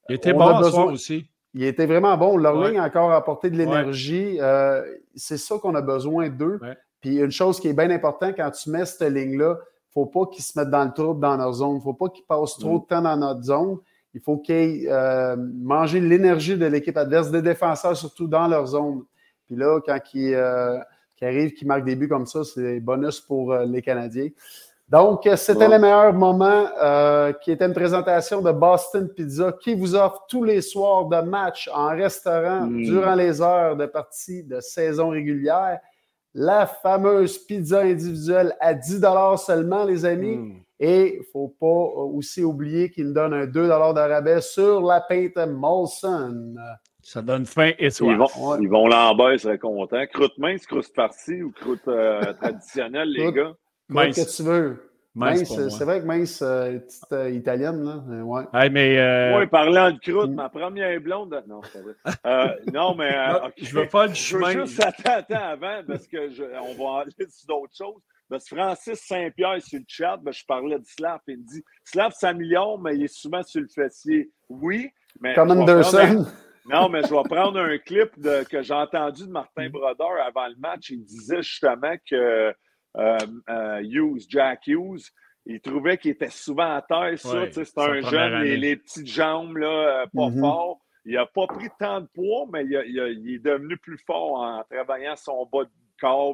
Il était On bon a à besoin- soir aussi. il était vraiment bon. Leur Ouais. ligne a encore apporté de l'énergie. Euh, c'est ça qu'on a besoin d'eux. Ouais. Puis une chose qui est bien importante quand tu mets cette ligne-là, il ne faut pas qu'ils se mettent dans le trouble dans leur zone. Il ne faut pas qu'ils passent trop de temps dans notre zone. Il faut qu'ils euh, mangent l'énergie de l'équipe adverse, des défenseurs surtout dans leur zone. Puis là, quand ils, euh, arrivent, qu'ils marquent des buts comme ça, c'est bonus pour euh, les Canadiens. Donc, c'était Ouais. le meilleur moment euh, qui était une présentation de Boston Pizza qui vous offre tous les soirs de match en restaurant Mm. durant les heures de partie de saison régulière. La fameuse pizza individuelle à 10 seulement, les amis. Mm. Et il ne faut pas euh, aussi oublier qu'il nous donne un 2 de rabais sur la pinte Molson. Ça donne faim et soif. Ils vont, Ouais. ils vont Lambert serait content. Croûte mince, croûte farcie ou croûte euh, traditionnelle, les Croûte- gars? Mince. que tu veux. Mince c'est vrai que mince, euh, petite euh, italienne, là. Ouais. Hey, mais euh, Oui, parlant de croûte, Mm. ma première blonde. Non, c'est vrai. Euh, non, mais. euh, non, ok. je veux pas le Je veux chemin. juste attends, attends avant parce que je- on va aller sur d'autres choses. Parce que Francis Saint-Pierre sur le chat, ben, je parlais de Slav, il me dit Slav s'améliore, mais il est souvent sur le fessier. Oui, mais. Comme Anderson. un- Non, mais je vais prendre un clip de- que j'ai entendu de Martin Brodeur avant le match. Il disait justement que euh, euh, Hughes, Jack Hughes, il trouvait qu'il était souvent à terre. Ça, Ouais, c'est un jeune, les, les petites jambes, là, euh, pas Mhm. fort. Il n'a pas pris tant de poids, mais il, a- il a- il est devenu plus fort en travaillant son bas de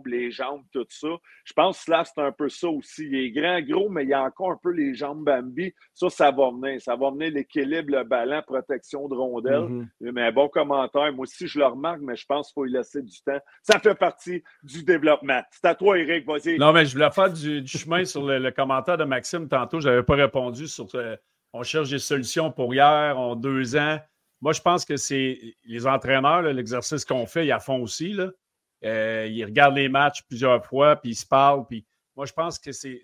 les jambes, tout ça. Je pense que Slav, c'est un peu ça aussi. Il est grand, gros, mais il a encore un peu les jambes Bambi. Ça, ça va venir. Ça va venir l'équilibre, le ballon, protection de rondelle. Mhm. Mais un bon commentaire. Moi aussi, je le remarque, mais je pense qu'il faut y laisser du temps. Ça fait partie du développement. C'est à toi, Eric. Vas-y. Non, mais je voulais faire du, du chemin sur le, le commentaire de Maxime tantôt. Je n'avais pas répondu sur euh, on cherche des solutions pour hier, en deux ans. Moi, je pense que c'est les entraîneurs, là, l'exercice qu'on fait, ils en font aussi. Là. Euh, ils regardent les matchs plusieurs fois, puis ils se parlent. Puis moi, je pense que c'est.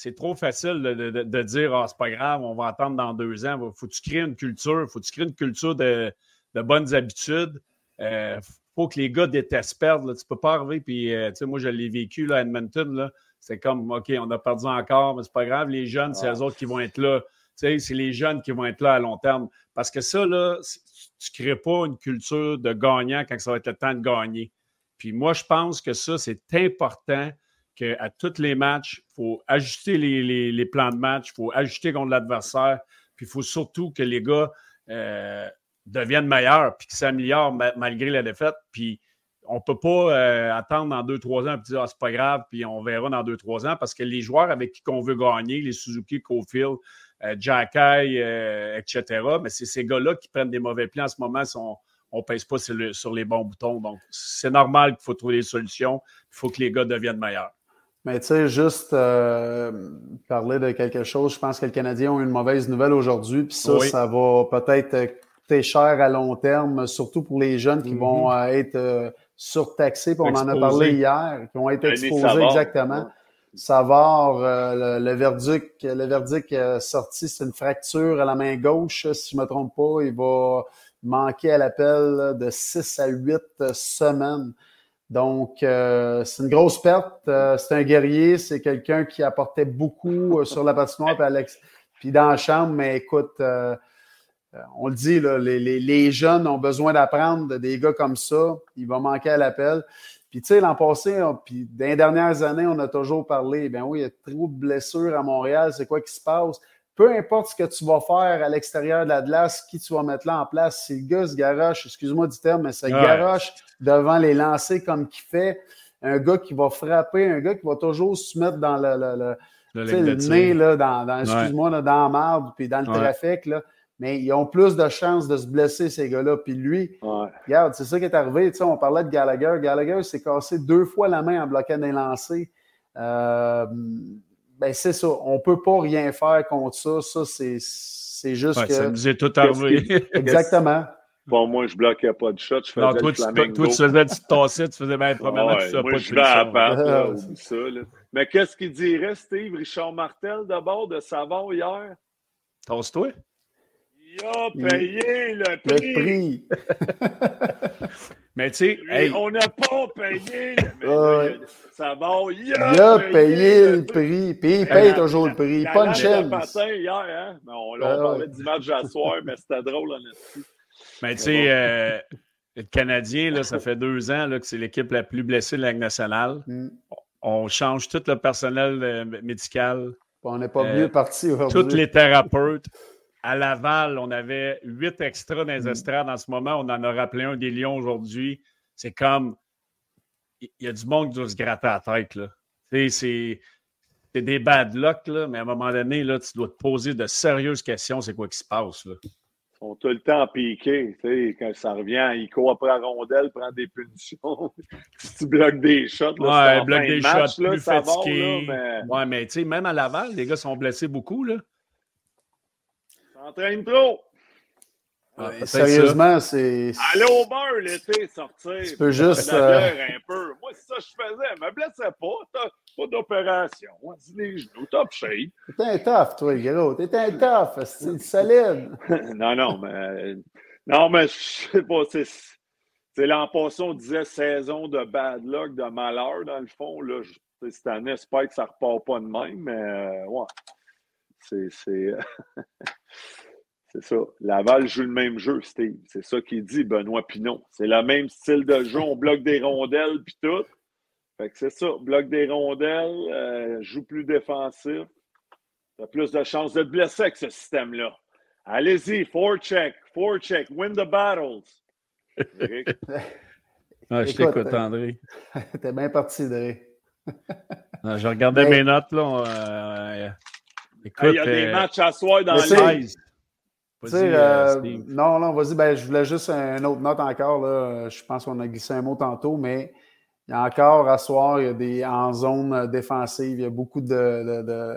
C'est trop facile de, de- dire Ah, c'est pas grave, on va attendre dans deux ans. Faut que tu crées une culture, faut que tu crées une culture de, de bonnes habitudes? Euh, faut que les gars détestent perdre. Là. Tu peux pas arriver, puis euh, tu sais, moi, je l'ai vécu là, à Edmonton. Là. C'est comme OK, on a perdu encore, mais c'est pas grave. Les jeunes, c'est Ah. eux autres qui vont être là. Tu sais, c'est les jeunes qui vont être là à long terme. Parce que ça, là, tu ne crées pas une culture de gagnant quand ça va être le temps de gagner. Puis moi, je pense que ça, c'est important qu'à tous les matchs, il faut ajuster les, plans de match, il faut ajuster contre l'adversaire, puis il faut surtout que les gars euh, deviennent meilleurs, puis qu'ils s'améliorent malgré la défaite. Puis on ne peut pas euh, attendre dans deux, trois ans et dire ah, c'est pas grave, puis on verra dans deux, trois ans, parce que les joueurs avec qui on veut gagner, les Suzuki, Cofield, euh, euh, etc., mais c'est ces gars-là qui prennent des mauvais plans en ce moment, on ne pèse pas sur, les bons boutons. Donc, c'est normal qu'il faut trouver des solutions. Il faut que les gars deviennent meilleurs. Mais tu sais, juste parler de quelque chose, je pense que les Canadiens ont une mauvaise nouvelle aujourd'hui, puis ça, ça va peut-être coûter cher à long terme, surtout pour les jeunes qui mm-hmm. vont être surtaxés, puis on en a parlé hier, qui ont été exposés exactement. Savard, euh, le, verdict, le verdict euh, sorti, c'est une fracture à la main gauche, si je ne me trompe pas. Il va manquer à l'appel de 6 à 8 semaines. Donc, euh, c'est une grosse perte. c'est un guerrier, c'est quelqu'un qui apportait beaucoup sur la patinoire puis, Alex, puis dans la chambre, mais écoute, euh, on le dit, les, jeunes ont besoin d'apprendre des gars comme ça. Il va manquer à l'appel. Puis, tu sais, l'an passé, puis dans les dernières années, on a toujours parlé, ben oui, il y a trop de blessures à Montréal, c'est quoi qui se passe? Peu importe ce que tu vas faire à l'extérieur de la glace, qui tu vas mettre là en place, si le gars se garoche, excuse-moi du terme, mais ça garoche devant les lancers comme qu'il fait, un gars qui va frapper, un gars qui va toujours se mettre dans le, le, nez, là, dans, excuse-moi, dans la marde, puis dans le trafic, là mais ils ont plus de chances de se blesser, ces gars-là. Puis lui, regarde, c'est ça qui est arrivé. Tu sais, on parlait de Gallagher. Gallagher s'est cassé deux fois la main en bloquant des lancers. Euh, ben, c'est ça. On ne peut pas rien faire contre ça. Ça, c'est juste que. Ça nous est tout arrivé. Exactement. Bon, moi, je bloquais pas de shot. Je faisais non, toi, tu, toi, tu faisais du tu faisais bien premièrement, ouais, tu moi, pas je vais à part, ça, là. Mais qu'est-ce qu'il dirait, Steve, Richard Martel, d'abord, de Savon hier? Tasse-toi. Il a payé le prix. mais tu sais, on n'a pas payé. ça va, il a, payé, le prix. Puis il paye toujours le prix. Pas une chaîne. hier, hein? on, on parlait du match à soir, mais c'était drôle, honnêtement. Mais tu sais, euh, le Canadien, là, ça fait deux ans là, que c'est l'équipe la plus blessée de la Ligue nationale. Mm. On change tout le personnel euh, médical. On n'est pas mieux euh, parti aujourd'hui. Tous les thérapeutes. À Laval, on avait huit extras dans les mm. estrades. En ce moment, on en a rappelé un des Lions aujourd'hui. C'est comme. Il y a du monde qui doit se gratter la tête. Là. C'est, des bad luck, là, mais à un moment donné, là, tu dois te poser de sérieuses questions. C'est quoi qui se passe? Là? Ils sont tout le temps piqués. Quand ça revient, ils courent après la rondelle, prennent des punitions. si tu bloques des shots, là, ouais, bloque des shots, plus fatigué. mais... Ouais, mais tu sais, même à Laval, les gars sont blessés beaucoup. Là. Entraîne trop. Ah, sérieusement, c'est. Aller au bar l'été, sortir. Tu peux juste. Euh... un peu. Moi, c'est ça que je faisais. Je me blessais pas. Pas d'opération. Dis les genoux, top shape. T'es un tough, toi, gros. T'es un tough. C'est solide. non, non, mais. Non, mais je sais pas. C'est l'an passé, on disait saison de bad luck, de malheur, dans le fond. Là, cette année, j'espère que ça repart pas de même, mais euh, ouais. C'est. C'est ça. Laval joue le même jeu, Steve. C'est ça qu'il dit, Benoît Pinot. C'est le même style de jeu. On bloque des rondelles puis tout. Fait que c'est ça. Bloque des rondelles, euh, joue plus défensif. Tu as plus de chances de te blesser avec ce système-là. Allez-y, four check, four check, win the battles. ah, je t'écoute, André. T'es bien parti, André. je regardais mes notes, là. Euh, il y a des euh, matchs à soir dans le euh, non, non, vas-y. Ben, je voulais juste une autre note encore. Là. Je pense qu'on a glissé un mot tantôt, mais il y a encore à soir, il y a des en zone défensive, il y a beaucoup de, de,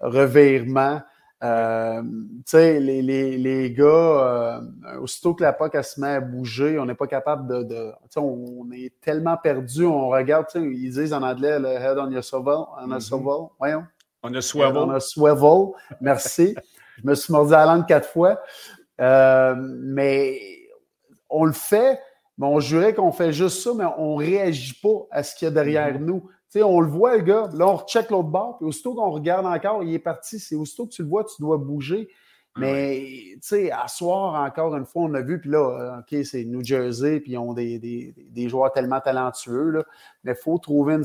revirements. Euh, tu sais, les, les, les, gars, aussitôt que la POC se met à bouger, on n'est pas capable de. de on, on, est tellement perdu, on regarde, ils disent en anglais le head on your swivel, on a mm-hmm. voyons. On a swivel. On a swivel. Merci. Je me suis mordu à la langue quatre fois. Euh, mais on le fait, mais on jurait qu'on fait juste ça, mais on ne réagit pas à ce qu'il y a derrière mm-hmm. nous. Tu sais, on le voit, le gars, là, on recheck l'autre bord, puis aussitôt qu'on regarde encore, il est parti. C'est aussitôt que tu le vois, tu dois bouger. Mais, tu sais, à soir, encore une fois, on a vu, puis là, OK, c'est New Jersey, puis ils ont des, des, des joueurs tellement talentueux, là, mais il faut trouver une,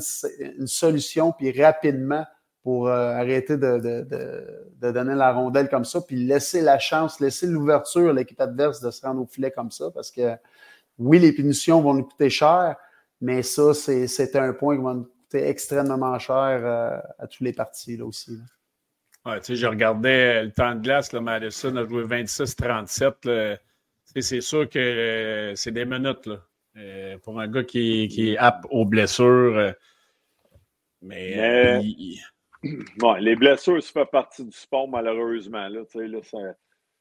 une, solution, puis rapidement, pour euh, arrêter de, de, de, de, donner la rondelle comme ça, puis laisser la chance, laisser l'ouverture à l'équipe adverse de se rendre au filet comme ça, parce que, oui, les punitions vont nous coûter cher, mais ça, c'est un point qui va nous coûter extrêmement cher euh, à tous les partis, là aussi. Là. Ouais, tu sais, je regardais le temps de glace, là, Madison a joué 26-37. C'est sûr que euh, c'est des minutes là, euh, pour un gars qui, qui est apte aux blessures. Euh, mais, les blessures, ça fait partie du sport, malheureusement. Là, là, ça,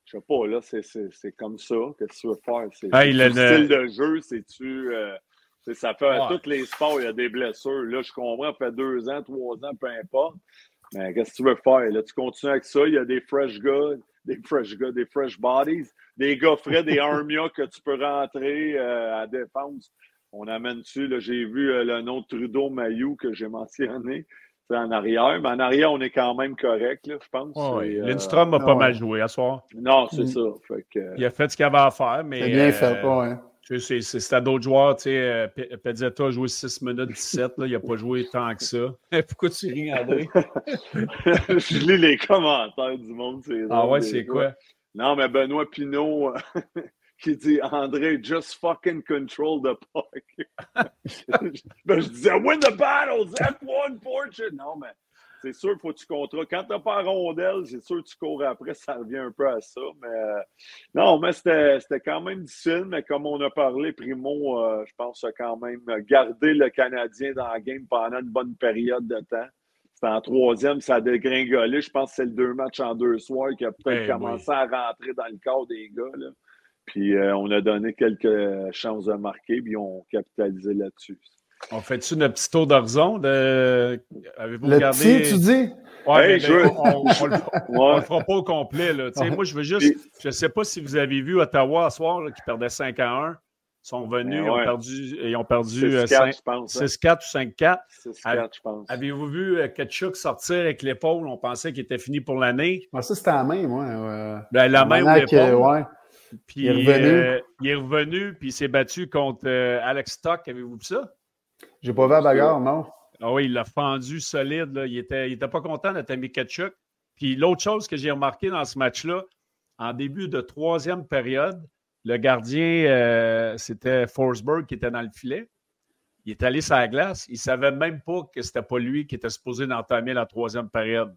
je sais pas, là, c'est comme ça. Qu'est-ce que tu veux faire? C'est le style de jeu, c'est-tu. ça fait à tous les sports, il y a des blessures. Là, je comprends, ça fait deux ans, trois ans, peu importe. Mais qu'est-ce que tu veux faire? Là, tu continues avec ça. Il y a des fresh gars, des fresh gars, des fresh bodies, des gars frais, des armias que tu peux rentrer euh, à défense. On amène-tu, j'ai vu euh, le nom de Trudeau Mayou que j'ai mentionné en arrière. Mais en arrière, on est quand même correct, là, je pense. oui. Lindstrom a pas mal joué à soir. Non, c'est mm. ça. Il a fait ce qu'il avait à faire, mais. C'est bien fait, pas, hein. C'est à d'autres joueurs. Tu sais, euh, Pezzetta a joué 6 minutes 17. Là, il n'a pas joué tant que ça. Pourquoi tu ris, André? je lis les commentaires du monde. Ah ouais, c'est quoi? Non, mais Benoît Pinault qui dit André, just fucking control the puck. ben, je disais, win the battles, F1 fortune. Non, mais c'est sûr faut que tu contrôles. Quand tu n'as pas rondelle, c'est sûr que tu cours après, ça revient un peu à ça. Mais euh, non, mais c'était quand même difficile. Mais comme on a parlé, Primo, euh, je pense, a quand même gardé le Canadien dans la game pendant une bonne période de temps. C'était en troisième, ça a dégringolé. Je pense que c'est le deux matchs en deux soirs qui a peut-être eh commencé à rentrer dans le corps des gars. Là. Puis euh, on a donné quelques chances de marquer, puis on capitalisé là-dessus. On fait-tu notre petit tour d'horizon? De... Avez-vous le regardé? Petit, tu dis? Ouais, je... on ne le, fera pas au complet. Là. Moi, je veux juste. Je ne sais pas si vous avez vu Ottawa ce soir qui perdait 5 à 1. Ils sont venus, ils, ont perdu, ils ont perdu 6-4 euh, ou 5-4. 6-4, je pense. Avez-vous vu euh, Ketchuk sortir avec l'épaule? On pensait qu'il était fini pour l'année. Pensais que c'était la main, moi. Ben, la main ou l'épaule. Ouais. Puis, il est revenu. Euh, il est revenu, puis il s'est battu contre Alex Stock. Avez-vous vu ça? J'ai pas vu la bagarre, non. Ah oui, il l'a fendu solide. Là. Il n'était il était pas content d'être ami Ketchuk. Puis l'autre chose que j'ai remarqué dans ce match-là, en début de troisième période, le gardien, euh, c'était Forsberg qui était dans le filet. Il est allé sur la glace. Il ne savait même pas que c'était pas lui qui était supposé d'entamer la troisième période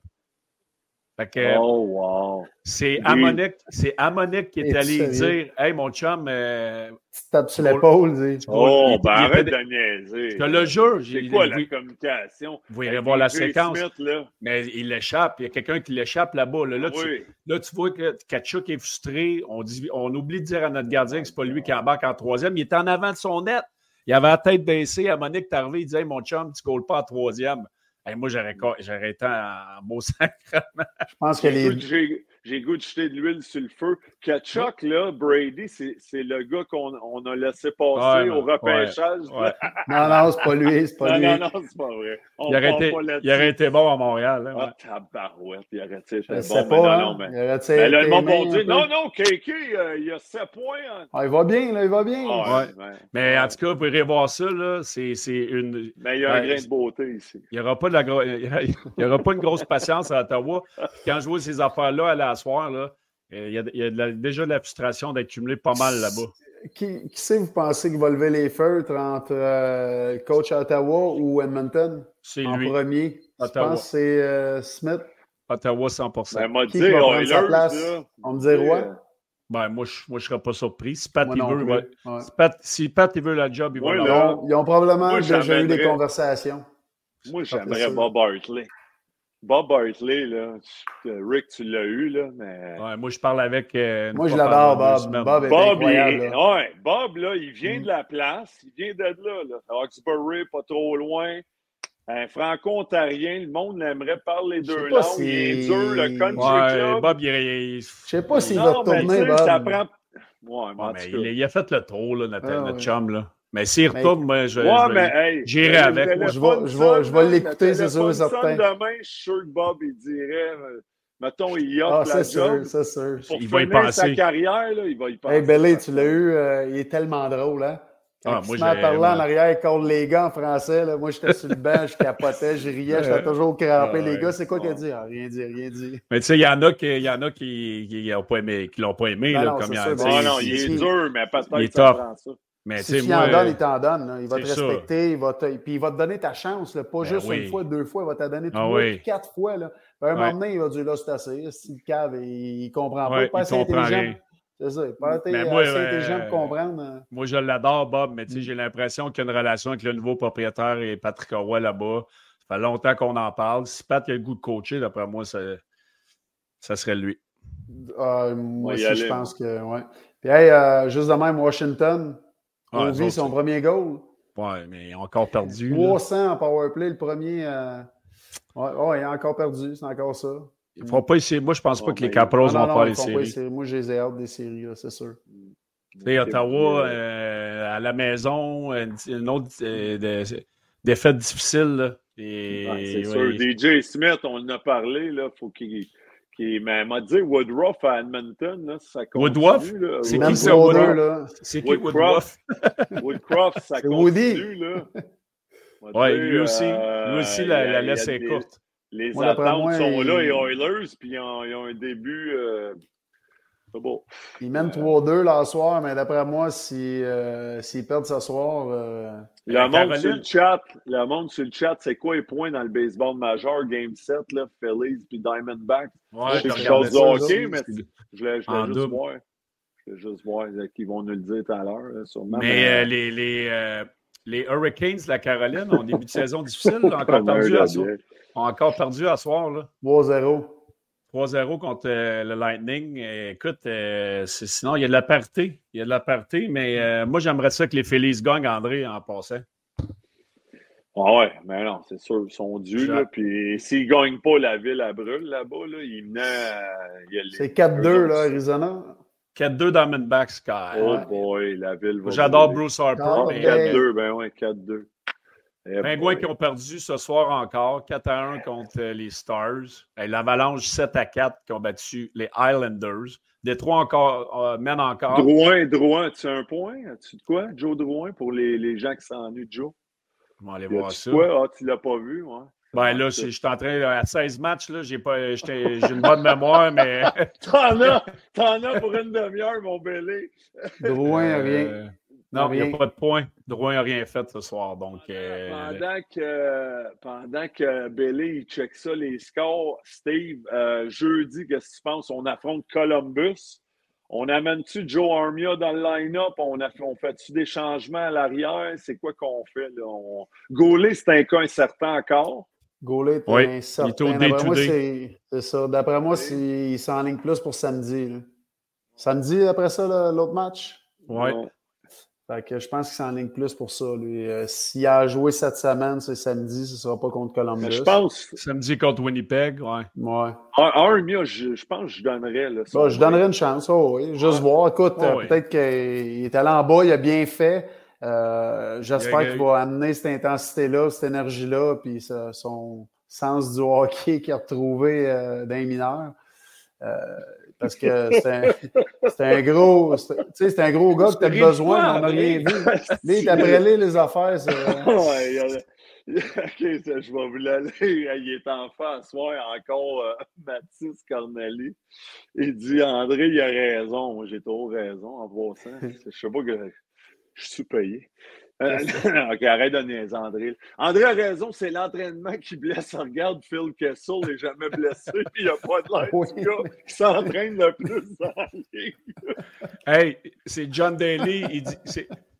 oh, wow. C'est Amonique, c'est Amonique qui est allé dire Hey, mon chum. Euh, tu tapes sur l'épaule. Oh, ben arrête de niaiser. Je te le jure. C'est quoi la communication? Vous irez voir la séquence. mais il l'échappe. Il y a quelqu'un qui l'échappe là-bas. Là, tu, là, tu, vois que Kachuk est frustré. On, dit, on oublie de dire à notre gardien que ce n'est pas lui qui embarque en troisième. Il est en avant de son net. Il avait la tête baissée. Amonique est arrivé. Il disait hey, Mon chum, tu ne colles pas en troisième moi, j'aurais été en beau sacrement. Je pense que les. J'ai goût de jeter de l'huile sur le feu. Kachuk, là, Brady, c'est le gars qu'on on a laissé passer au repêchage. non, non, c'est pas lui. C'est pas non, lui. Non, non, c'est pas vrai. On il, aurait été, il aurait été bon à Montréal. Hein, ah, tabarouette, il aurait été bon. mais pas, non, non, mais, il aurait été mais là, le monde va dire, non, non, Kéké, euh, il a 7 points. Hein. Ah, il va bien, là, il va bien. Ah. Mais en tout cas, vous irez voir ça, là, c'est une... Mais il y a un grain de beauté ici. Il n'y aura, pas de la gro... il y aura pas une grosse patience à Ottawa. Quand je vois ces affaires-là à la soir, là, il y a, il y a déjà de la frustration d'accumuler pas mal là-bas. Qui, qui c'est, vous pensez, qui va lever les feutres entre euh, coach à Ottawa ou Edmonton? C'est en lui. premier. Ottawa. Je pense que c'est euh, Smith. Ottawa, 100 ben, m'a qui dit, va prendre sa place? On me dit Roy? Ben, moi, je ne serais pas surpris. Si Pat, il veut, ouais. si, Pat, si Pat il veut la job, il va l'avoir. Ils ont probablement déjà eu des conversations. Moi, j'aimerais Bob Hartley. Bob Hartley, là, Rick, tu l'as eu, là, mais. Ouais, moi, je parle avec. Euh, moi, je l'adore, Bob. Bob, est Bob, il, ouais, Bob, là, il vient mm. de la place. Il vient d'être là, là. Hawkesbury, pas trop loin. Un franco-ontarien, le monde aimerait parler deux langues. Si... Il est dur, le country ouais, club. Bob, il. Je sais pas s'il va tourner, Bob. Ça prend... Ouais, mais, mais il, il, a fait le tour, là, notre, ah, notre chum, là. Mais s'il retourne, moi, je, ouais, j'irai avec. Moi, je vais, je vais, je vais l'écouter, c'est sûr et certain. demain, je suis sûr que Bob, il dirait, mettons, il Ah, offre la c'est job sûr, c'est sûr. pour Il va y penser. sa carrière, là, il va y penser. Hey, Belly, tu l'as eu, euh, il est tellement drôle, hein? Quand Ah, il moi, en arrière, il colle les gars en français. Là. Moi, j'étais sur le banc, je capotais, je riais, j'étais toujours crampé. Ah, les ouais. gars, c'est quoi qu'il a Ah. dit? Ah, rien dit, rien dit. Mais tu sais, il y en a qui, il y en a qui, qui l'ont pas aimé, qui l'ont pas aimé, Non, là, non, comme il bon, sais, Ah non, il est dur, mais il est que ça tough. prend ça. Mais tu Si sais, tu moi, en donnes, il t'en donne. là. Il va te ça. respecter, il va te... puis il va te donner ta chance. là. Pas Ben juste oui. une fois, deux fois, il va te donner Ah quatre fois. Là. Puis à un Ouais. moment donné, il va dire là, c'est assez. Si le cave, il, comprend pas. Ouais, pas il assez comprend intelligent. rien. C'est ça. Pas assez, Mais moi, assez euh, intelligent pour comprendre. hein. moi, je l'adore, Bob, mais tu sais, Mm. j'ai l'impression qu'il y a une relation avec le nouveau propriétaire et Patrick Roy là-bas. Ça fait longtemps qu'on en parle. Si Pat a le goût de coacher, d'après moi, ça, ça serait lui. Ah, moi aussi, je pense que. Ouais. Puis, hey, euh, juste de même, Washington, Ouais, Ovi, son premier goal. Ouais, mais encore perdu. là. 300 en powerplay, le premier. euh, Ouais, ouais, il a encore perdu, c'est encore ça. Ils feront pas séries. Moi, je pense pas Oh, que les Capros Ah, non, vont non, faire les pas les séries. séries. Moi, j'ai les hâte des séries, là, c'est sûr. Tu sais, Ottawa, euh, à la maison, une, autre euh, défaite difficile. là. Et, Ouais, c'est ouais, sûr. DJ Smith, on en a parlé, là, faut qu'il. Qu'il- mais elle m'a dit Woodruff à Edmonton, là, ça continue. Woodruff? là. C'est qui ça, 3-2, Woodruff? là? C'est qui Woodcroft? Woodruff? Woodcroft, ça C'est Woody. continue, là. Oui, lui aussi. euh, Lui aussi, il y la, a- la laisse est des- courte. Les Moi, attentes moi, sont il- là, et Oilers, puis ils ont, ils ont un début. euh, c'est beau. Ils mènent 3-2 là, ce soir, mais d'après moi, si, euh, s'ils perdent ce soir, euh, Le monde sur le chat, le monde sur le chat, c'est quoi les points dans le baseball majeur, Game 7, là, Phillies puis Diamondbacks? Ouais, C'est je quelque chose de hockey, mais je En juste double. voir. Je voulais juste voir euh, qu'ils vont nous le dire tout à l'heure, là, sûrement. Mais euh, les, les, euh, les Hurricanes de la Caroline ont début de saison difficile. là, encore, perdu à soir, encore perdu à soir. Là. 3-0. 3-0 contre euh, le Lightning. Et écoute, euh, c'est- sinon, il y a de la parité. Il y a de la parité, mais euh, moi, j'aimerais ça que les Phillies gagnent, André, en passant. Ah ouais, mais non, c'est sûr, ils sont dus. Là, puis s'ils ne gagnent pas la ville à brûle là-bas, là, ils menaient. euh, il y a les- C'est 4-2, eux là, Arizona. 4-2 Diamondbacks, Sky. Oh Ouais. boy, la ville va. J'adore. Bruce Harper. Ah, mais, ben, 4-2, ben ouais, 4-2. Eh Pingouins boy. qui ont perdu ce soir encore, 4 à 1 contre euh, les Stars. Et L'Avalanche 7 à 4 qui ont battu les Islanders. Détroit encore, euh, mène encore. Drouin, Drouin, as-tu un point? As-tu de quoi? Joe Drouin pour les, les gens qui s'ennuient de Joe? On va aller voir ça. de quoi? Ah, tu l'as pas vu, ouais. Ben là, je je suis en train, à 16 matchs, là, j'ai pas, j'étais- j'ai une bonne mémoire, mais. T'en as, t'en as pour une demi-heure, mon belé. Drouin, rien. Euh, non, il n'y a pas de point. Drouin n'a rien fait ce soir. Donc, euh, Pendant que, pendant que Belé il check ça, les scores, Steve, euh, jeudi, qu'est-ce que tu penses? On affronte Columbus. On amène-tu Joe Armia dans le line-up? On, fait-tu des changements à l'arrière? C'est quoi qu'on fait? Là? On... Gaulet, c'est un cas incertain encore. Gaulet est Oui, incertain. D'après moi, c'est c'est ça. D'après moi, c'est- il s'enligne plus pour samedi. là. Samedi, après ça, l'autre match? ouais. Fait que je pense qu'il s'enligne plus pour ça. lui. Euh, S'il a joué cette semaine, c'est samedi, ce ne sera pas contre Columbus. Mais je pense, Samedi contre Winnipeg, ouais. Ouais. Ar- Armia, je, je pense que je donnerais. Là, Bon, je donnerais une chance, oh oui. Juste voir. Écoute, Ouais, euh, ouais. peut-être qu'il est allé en bas, il a bien fait. Euh, J'espère Il y a- qu'il va amener cette intensité-là, cette énergie-là, puis ça- son sens du hockey qu'il a retrouvé euh, dans les mineurs. Euh, parce que c'est un, gros, tu sais, c'est un gros gars que tu as Tu ris besoin, mais on n'a rien vu. Là, il après les, les affaires. ouais, ok, ça, je vais vous l'aller. Il est en face, soir encore euh, Mathis Corneli. Il dit André, il a raison. Moi, j'ai trop raison en passant. Je sais pas que je suis payé. Euh, ok, arrête de niaiser, André. André a raison, c'est l'entraînement qui blesse. Regarde, Phil Kessel n'est jamais blessé, puis il n'a pas de l'air Oui. du gars qui s'entraîne le plus dans la ligue. Hey, c'est John Daly. Il dit,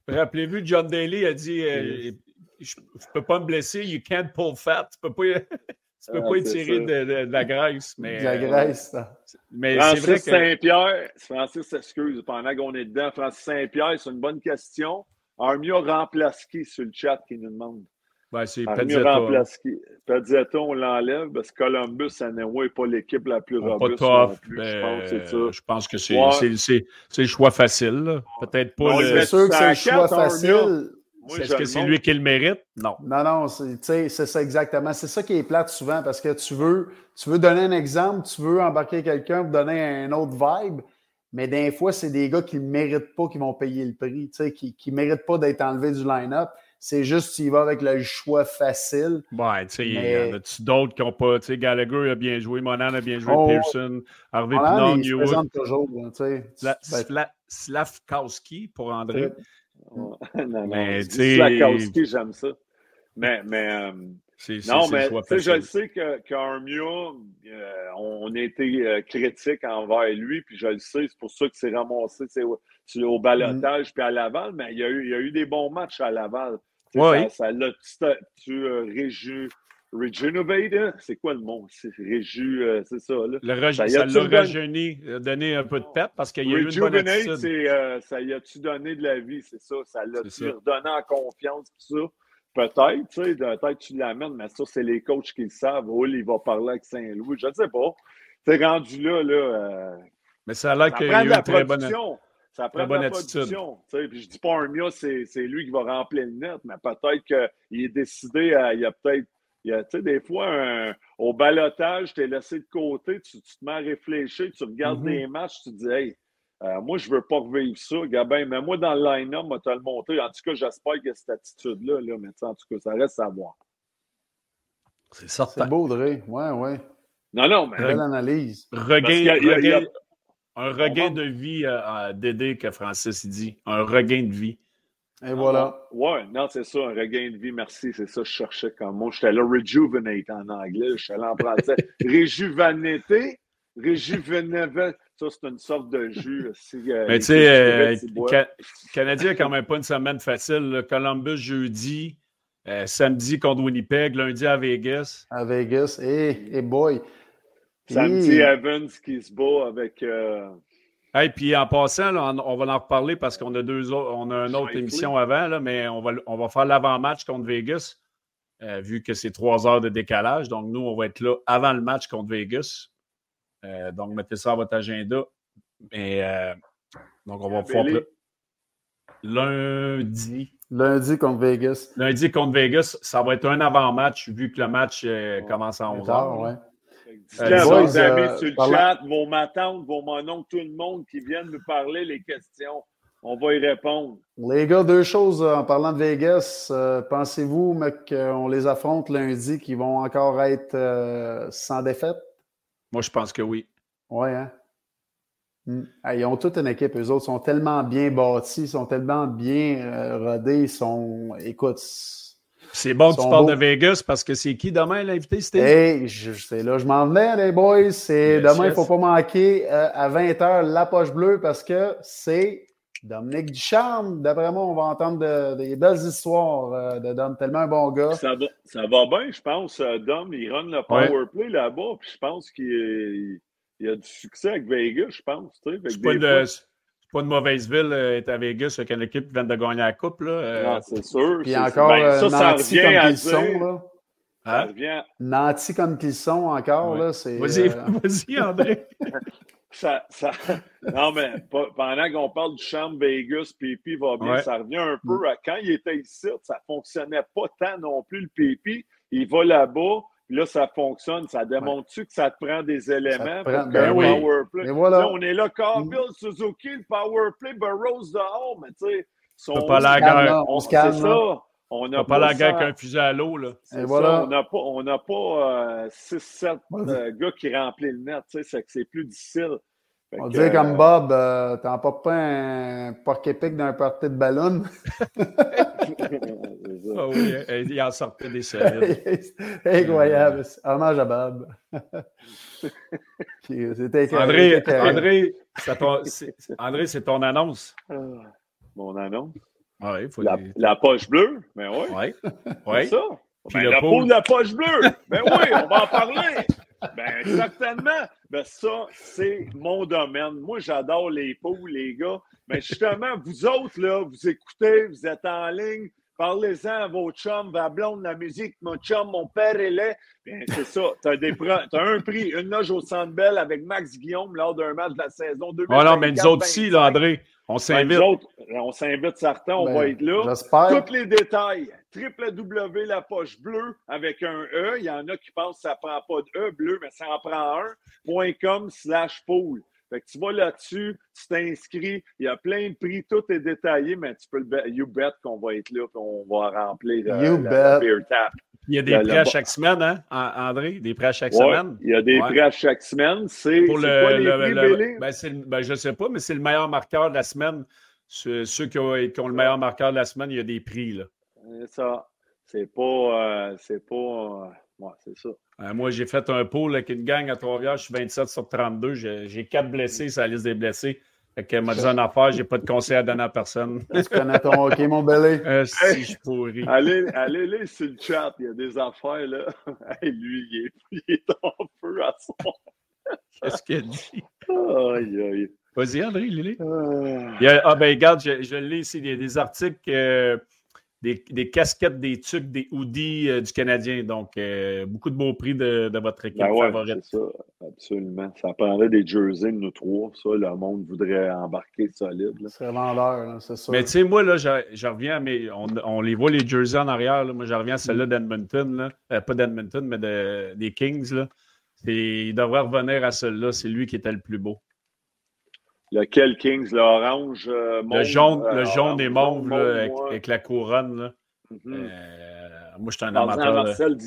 Rappelez-vous, John Daly a dit euh, Je ne peux pas me blesser, you can't pull fat. Tu ne peux pas, tu peux Ah, pas étirer de, de- de la graisse. Mais, De la euh, graisse. ça. mais c'est vrai Francis que. Saint-Pierre, Francis s'excuse pendant qu'on est dedans. Francis Saint-Pierre, c'est une bonne question. Armia remplace qui sur le chat qui nous demande? Ben, c'est Armia Pezzetta. remplace qui? Pezzetta, on l'enlève parce que Columbus, n'est pas l'équipe la plus Pas robuste. tough. plus. ben, je pense que c'est ça. je pense que c'est Ouais. le choix facile. Peut-être pas le. C'est sûr que c'est le choix facile. Est-ce que c'est lui qui le mérite? Non. Non, non, c'est ça exactement. C'est ça qui est plate souvent parce que tu veux, tu veux donner un exemple, tu veux embarquer quelqu'un pour donner un autre vibe, mais des fois, c'est des gars qui ne méritent pas qui vont payer le prix, qui ne méritent pas d'être enlevés du line-up. C'est juste qu'il va avec le choix facile. Ouais, tu sais, il y en a d'autres qui n'ont pas. Tu sais, Gallagher a bien joué, Monan a bien joué, oh, Pearson, Harvey Pinard, Newwood. toujours. Slavkowski pour André. non, non, mais, Slavkowski, j'aime ça. Mais, mais euh, non, mais je sais qu'Armia, euh, on a été euh, critique envers lui, puis je le sais, c'est pour ça que c'est ramassé au balotage mm. puis à Laval, mais il y, a eu, il y a eu des bons matchs à Laval. Oui. Ça, ça tu euh, réju, hein? c'est quoi le mot? C'est réju, euh, c'est ça. Là. Le ça l'a rajeuni, donné un peu de pep parce qu'il y a eu une bonne attitude. c'est ça y a-tu donné de la vie, c'est ça. Ça l'a-tu redonné en confiance, tout ça. Peut-être, tu sais, peut-être tu l'amènes, mais ça, c'est les coachs qui le savent. Oh, il va parler avec Saint-Louis. Je ne sais pas. Tu rendu là, là. Euh, mais ça a l'air qu'il y a eu une très bonne, ça prend de la production. Puis je dis pas un mieux, c'est lui qui va remplir le net, mais peut-être qu'il est décidé à. Il y a peut-être. Tu sais, des fois, au balotage, tu es laissé de côté, tu, te mets à réfléchir, tu regardes mm-hmm. des matchs, tu te dis, hey, euh, moi, je ne veux pas revivre ça, Gabin, mais moi, dans le line-up, moi, tu le montré. En tout cas, j'espère qu'il y a cette attitude-là, là, mais en tout cas, ça reste à voir. C'est certain. C'est beau, Dre. Ouais, ouais. Non, non, mais. Belle analyse. Regain, un regain de vie à, Dédé que Francis dit. Un regain de vie. Et voilà. Ouais, non, c'est ça, un regain de vie, merci. C'est ça que je cherchais comme mot. J'étais là, rejuvenate en anglais. Je suis allé en français. Réjuvenété, réjuvenévé. Ça, c'est une sorte de jus. Euh, Mais tu sais, euh, Canadien n'a quand même pas une semaine facile. Columbus jeudi, euh, samedi contre Winnipeg, lundi à Vegas. À Vegas, et hey, hey boy. Samedi, Evans qui se bat avec. Euh... Hey, puis en passant, on, va en reparler parce qu'on a deux on a une autre émission avant, là, mais on va, on va faire l'avant-match contre Vegas, vu que c'est trois heures de décalage. Donc, nous, on va être là avant le match contre Vegas. Euh, donc, mettez ça à votre agenda. Et, euh, donc, on va pouvoir. Lundi. Lundi contre Vegas. Lundi contre Vegas, ça va être un avant-match vu que le match euh, commence à 11 h. Ouais. Euh, vos amis sur le chat, vos matantes, vos mononcles, tout le monde qui viennent nous parler les questions. On va y répondre. Les gars, deux choses en parlant de Vegas. Pensez-vous qu'on les affronte lundi, qui vont encore être sans défaite? Moi, je pense que oui. Oui, hein? Hmm. ils ont toute une équipe, eux autres. sont tellement bien bâtis, sont tellement bien euh, rodés. Ils sont. Écoute. C'est bon que tu parles de Vegas parce que c'est qui demain l'invité, c'était? Hey, c'est là, je m'en venais, les boys. C'est demain, il ne faut pas manquer euh, à 20h la poche bleue parce que c'est Dominique Ducharme, d'après moi, on va entendre des belles histoires euh, de Dom, tellement un bon gars. Ça va, ça va bien, je pense. Euh, Dom, il run le power play là-bas, puis je pense qu'il a du succès avec Vegas, je pense. C'est pas, pas, une mauvaise ville euh, être à Vegas avec une équipe qui vient de gagner la coupe. Là. Ah, c'est sûr. Puis encore, ben, ça, ça revient comme qu'ils sont. Là. Hein? Nantis comme qu'ils sont encore. là. Vas-y, vas-y, André. ça, ça... Non, mais pendant qu'on parle du champ Vegas, Pipi va bien, ça revient un peu mm. à quand il était ici, ça ne fonctionnait pas tant non plus le Pipi. Il va là-bas, là, ça fonctionne. Ça démontre-tu que ça te prend des éléments prend, ben oui. power play? Voilà. on est là, Carville, mm. Suzuki, le power play, Burroughs dehors, mais tu sais, son... pas la guerre. On se calme. ça. On n'a pas, la guerre qu'un fusil à l'eau. Là. Voilà. on n'a pas 6-7 euh, euh, gars qui remplissent le net. C'est que c'est plus difficile. On dirait comme euh, Bob, euh, t'en portes pas un porc épic d'un party de ballon. ah oui, il en sortait des séries. Incroyable. Hommage à Bob. André, André, André, c'est ton annonce. Ah, mon annonce? Ah faut la, la, poche bleue? Mais oui. Oui. C'est ça. Ben, la peau de la poche bleue. Ben oui, on va en parler. Ben, certainement. Ben, ça, c'est mon domaine. Moi, j'adore les pots, les gars. Mais justement, vous autres, là, vous écoutez, vous êtes en ligne Parlez-en à vos chums, à blonde, la musique, mon chum, mon père est là. Bien, c'est ça. Tu as, un prix, une loge au Centre Bell avec Max Guillaume lors d'un match de la saison 2020. Oh non, mais nous autres aussi, là, André, on ben, s'invite. on s'invite certains, on Ben, va être là. j'espère. Tous les détails, www, la poche bleue avec un E. Il y en a qui pensent que ça prend pas de E bleu, mais ça en prend un. Point .com slash pool. Fait que tu vas là-dessus, tu t'inscris, il y a plein de prix, tout est détaillé, mais tu peux le bet, you bet qu'on va être là, puis on va remplir euh, You la, la beer tap. Il y a des prêts à chaque semaine, hein, An- André? Des prêts à chaque Ouais, semaine? il y a des Ouais. prix à chaque semaine. C'est Pour le, quoi les le- le- ben, ben, je ne sais pas, mais c'est le meilleur marqueur de la semaine. Ceux, ceux qui, ont, qui ont le meilleur marqueur de la semaine, il y a des prix. Là. C'est ça. C'est pas. euh, c'est pas. euh, ouais, c'est ça. Euh, moi, j'ai fait un pool avec une gang à Trois-Rivières. Je suis 27 sur 32. J'ai j'ai quatre blessés sur la liste des blessés. Fait que m'a dit une affaire, j'ai pas de conseil à donner à personne. Tu connais ton hockey, mon belé. Euh, si je suis pourri. Allez, allez, allez sur le chat, il y a des affaires là. Hey, lui, il est, il est en feu à son. Qu'est-ce qu'elle dit? Aïe, aïe. Vas-y, André, Lily. Ah. Il y a- ah ben regarde, je, je lis ici, il y a des articles, euh, des, des casquettes, des tucs, des hoodies euh, du Canadien. Donc, euh, beaucoup de beaux prix de, de votre équipe Ben ouais, favorite. c'est ça, absolument. Ça prendrait des jerseys de nous trois. Ça, le monde voudrait embarquer solide. là. C'est vendeur, là, c'est ça. Mais tu sais, moi, là, je, je reviens mes. On, on les voit, les jerseys en arrière. là. Moi, je reviens à celle-là d'Edmonton. là. Euh, pas d'Edmonton, mais de- des Kings. Là. C'est- Il devrait revenir à celui-là. C'est lui qui était le plus beau. Lequel Kings, l'orange, euh, Le jaune, euh, le jaune et orange, mauve là, avec, la couronne. Là. Mhm. Euh, moi, je suis un amateur. Marcel.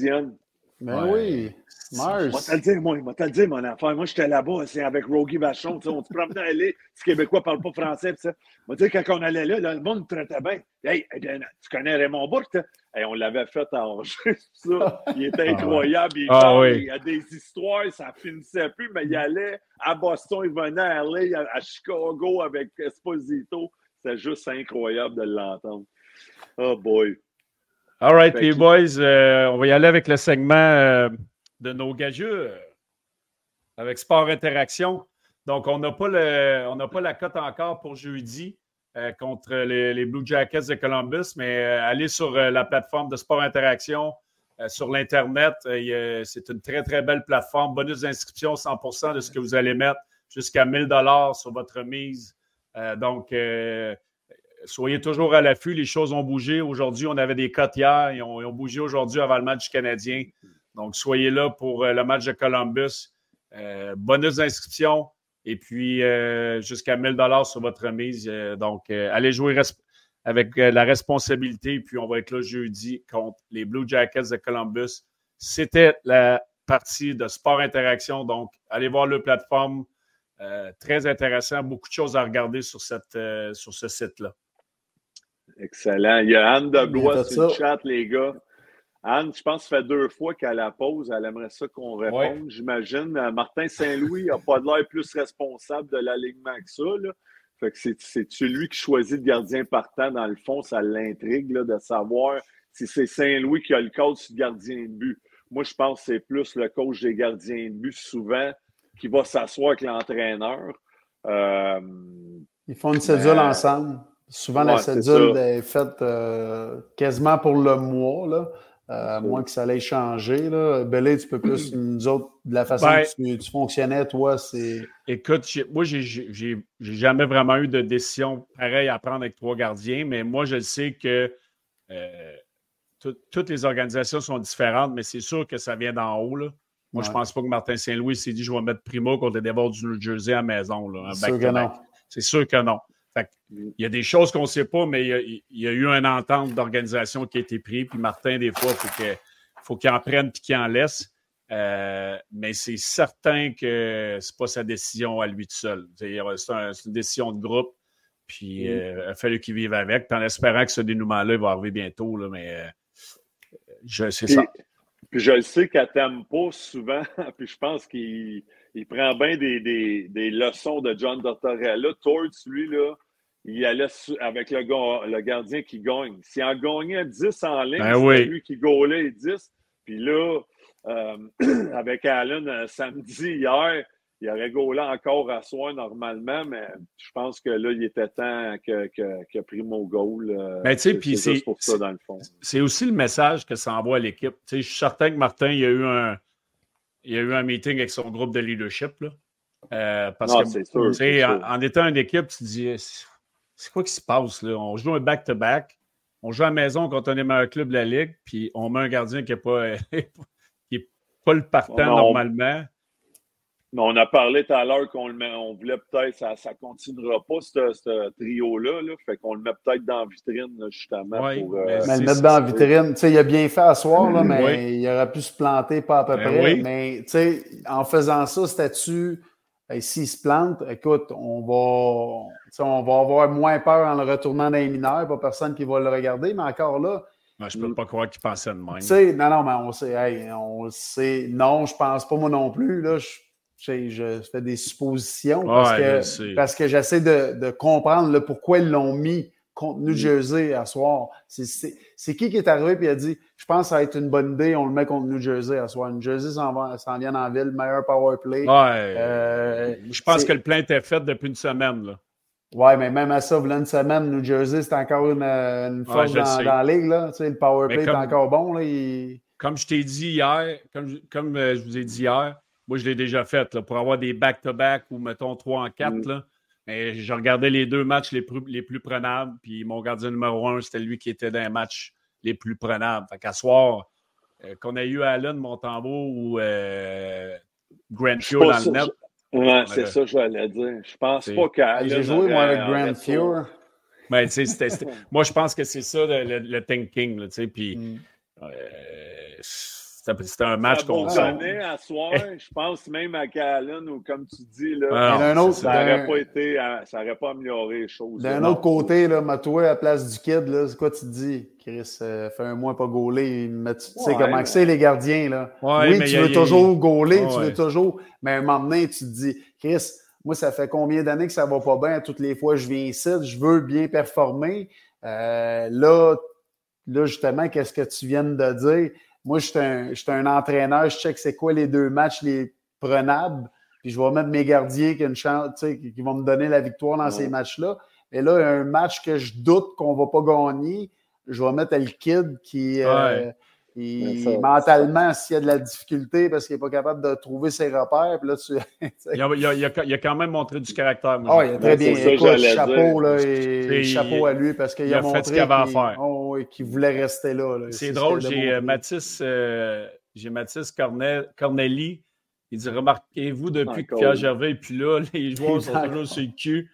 Ben Ouais. oui, Moi, Mars. te le dire, moi, moi, te le dire, mon affaire. Moi, j'étais là-bas, c'est avec Rogie Vachon, tu sais, on se promenait à aller. Les Québécois ne parlent pas français, pis ça. Moi, tu sais, quand on allait là, là, le monde nous traitait bien. Hey, eh tu connais Raymond Bourque, hein? Hey, on l'avait fait à Angers, ça. Il était incroyable. Il, Ah parle, oui. il y a des histoires, ça finissait plus, mais il allait à Boston, il venait à LA, à, à Chicago avec Esposito. C'était juste incroyable de l'entendre. Oh boy. All right, les boys, euh, on va y aller avec le segment euh, de nos gageux avec Sport Interaction. Donc, on n'a pas, le- on n'a pas la cote encore pour jeudi euh, contre les, les Blue Jackets de Columbus, mais allez sur la plateforme de Sport Interaction sur l'Internet. C'est une très, très belle plateforme. Bonus d'inscription, 100% de ce que vous allez mettre jusqu'à 1000 sur votre mise. Donc, soyez toujours à l'affût. Les choses ont bougé. Aujourd'hui, on avait des cotes hier. Ils ont, bougé aujourd'hui avant le match Canadien. Donc, soyez là pour euh, le match de Columbus. Euh, bonus d'inscription et puis euh, jusqu'à 1000 sur votre remise. Donc, allez jouer avec la responsabilité. Puis, on va être là jeudi contre les Blue Jackets de Columbus. C'était la partie de Sport Interaction. Donc, allez voir leur plateforme. Très intéressant. Beaucoup de choses à regarder sur ce site-là. Excellent. Il y a Anne de Blois sur le chat, les gars. Anne, je pense que ça fait deux fois qu'à la pause, elle aimerait ça qu'on réponde, j'imagine. Euh, Martin Saint-Louis n'a pas de l'air plus responsable de l'alignement que ça. Là. Fait que c'est, c'est-tu lui qui choisit le gardien partant, dans le fond, ça l'intrigue de savoir si c'est Saint-Louis qui a le code sur le gardien de but. Moi, je pense que c'est plus le coach des gardiens de but, souvent, qui va s'asseoir avec l'entraîneur. Euh, Ils font une cédule Ben, ensemble. Souvent, la ouais, cédule ça. est faite euh, quasiment pour le mois, là, euh, à moins que ça allait changer. Là. Belé, tu peux plus, nous autres, de la façon Ben- que tu, tu fonctionnais, toi, c'est. Écoute, moi, j'ai- jamais vraiment eu de décision pareille à prendre avec trois gardiens, mais moi, je sais que euh, tout- toutes les organisations sont différentes, mais c'est sûr que ça vient d'en haut. Là. Moi, je Ouais. pense pas que Martin Saint-Louis s'est dit je vais mettre Primo contre les Devils du New Jersey à la maison. C'est sûr que back-to-back. non. C'est sûr que non. Il y a des choses qu'on ne sait pas, mais il y, a, il y a eu une entente d'organisation qui a été prise. Puis Martin, des fois, il faut que- faut qu'il en prenne et qu'il en laisse. Euh, mais c'est certain que c'est pas sa décision à lui tout seul. C'est un- c'est une décision de groupe. Puis euh, il a fallu qu'il vive avec. Puis en espérant que ce dénouement-là va arriver bientôt. Là, mais euh, je- Puis, ça. puis je le sais t'aime pas souvent, puis je pense qu'il il prend bien des, des, des leçons de John Tortorella. Torts, lui, là, il allait avec le, ga- le gardien qui gagne. S'il en gagnait 10 en ligne, Ben c'était oui. lui qui gaulait les 10. Puis là, euh, avec Allen euh, samedi, hier, il aurait gaulé encore à soi normalement, mais je pense que là, il était temps que, que, que Primo goal. Euh, mais tu sais, puis c'est pour ça, dans le fond. C'est aussi le message que ça envoie à l'équipe. Je suis certain que Martin, il y a eu un, il y a eu un meeting avec son groupe de leadership. Là. Euh, parce que, sûr, en, en, étant une équipe, tu te dis, c'est quoi qui se passe? Là? On joue un back-to-back. on joue à la maison contre un des meilleurs clubs de la Ligue, puis on met un gardien qui n'est pas, qui est pas le partant normalement. Mais on a parlé tout à l'heure qu'on on voulait peut-être, ça ne continuera pas, ce, trio-là. Là, fait qu'on le met peut-être dans la vitrine, justement. pour, euh, mais le mettre dans la vitrine, tu sais, il a bien fait à soir, là, mais il aurait pu se planter pas à peu ben près. Mais tu sais, en faisant ça, c'était-tu s'il se plante, écoute, on va, on va avoir moins peur en le retournant dans les mineurs, pas personne qui va le regarder, mais encore là. je ne peux pas croire qu'il pensait de même. Non, non, mais on sait, on sait. Non, je pense pas moi non plus. Là, je, je fais des suppositions parce que, parce que j'essaie de, de, comprendre le pourquoi ils l'ont mis contre New mm. Jersey à soir. C'est qui qui est arrivé et a dit Je pense que ça va être une bonne idée, on le met contre New Jersey à soir. New Jersey s'en vient en ville, meilleur power play. Euh, je pense que le plein était fait depuis une semaine. Là. Ouais, mais même à ça, voilà une semaine, New Jersey, c'est encore une, une force dans, la ligue. Là. Tu sais, le power play est encore bon. Là, Comme je t'ai dit hier, comme, je, comme euh, je vous ai dit hier, moi je l'ai déjà fait là, pour avoir des back-to-back ou mettons 3 en 4. Mm. Là, mais je regardais les deux matchs les plus, les plus prenables, puis mon gardien numéro un, c'était lui qui était dans les matchs les plus prenables. Fait qu'à soir, euh, qu'on a eu Allen, Montembeau ou euh, Grant Fuhr dans le net. Ouais, c'est ça que je voulais dire. Je pense pas qu'Allen. J'ai joué, moi, avec Grant Fuhr. Mais, moi, je pense que c'est ça le, le, thinking. Puis, mm. Euh, c'était un match qu'on sait. à soir, je pense même à Callan ou comme tu dis, là, autre, ça n'aurait pas été, ça n'aurait pas amélioré les choses. D'un autre côté, là, Matoué à la place du kid, là, c'est quoi tu te dis? Chris, euh, fait un mois pas gaulé. Tu sais comment c'est les gardiens, là. oui, tu veux toujours gauler, tu veux toujours. Mais à un moment donné, tu te dis, Chris, moi, ça fait combien d'années que ça va pas bien? Toutes les fois, je viens ici, je veux bien performer. Euh, là, là, justement, qu'est-ce que tu viens de dire? Moi, je suis un, entraîneur, je check c'est quoi les deux matchs les prenables, puis je vais mettre mes gardiens qui, une chance, qui vont me donner la victoire dans ces matchs-là. Et là, un match que je doute qu'on ne va pas gagner, je vais mettre le kid qui, euh, mentalement, s'il y a de la difficulté parce qu'il n'est pas capable de trouver ses repères, puis là, tu, il, a, il, a, quand même montré du caractère. Ah, il a très bien. Écoute, chapeau, là, et chapeau à lui parce qu'il a, a, montré qu'il voulait rester là. C'est drôle, j'ai euh, Mathis, euh, j'ai Mathis Corneli. Il dit Remarquez-vous depuis que Pierre Gervais est plus là, les joueurs sont toujours sur le cul.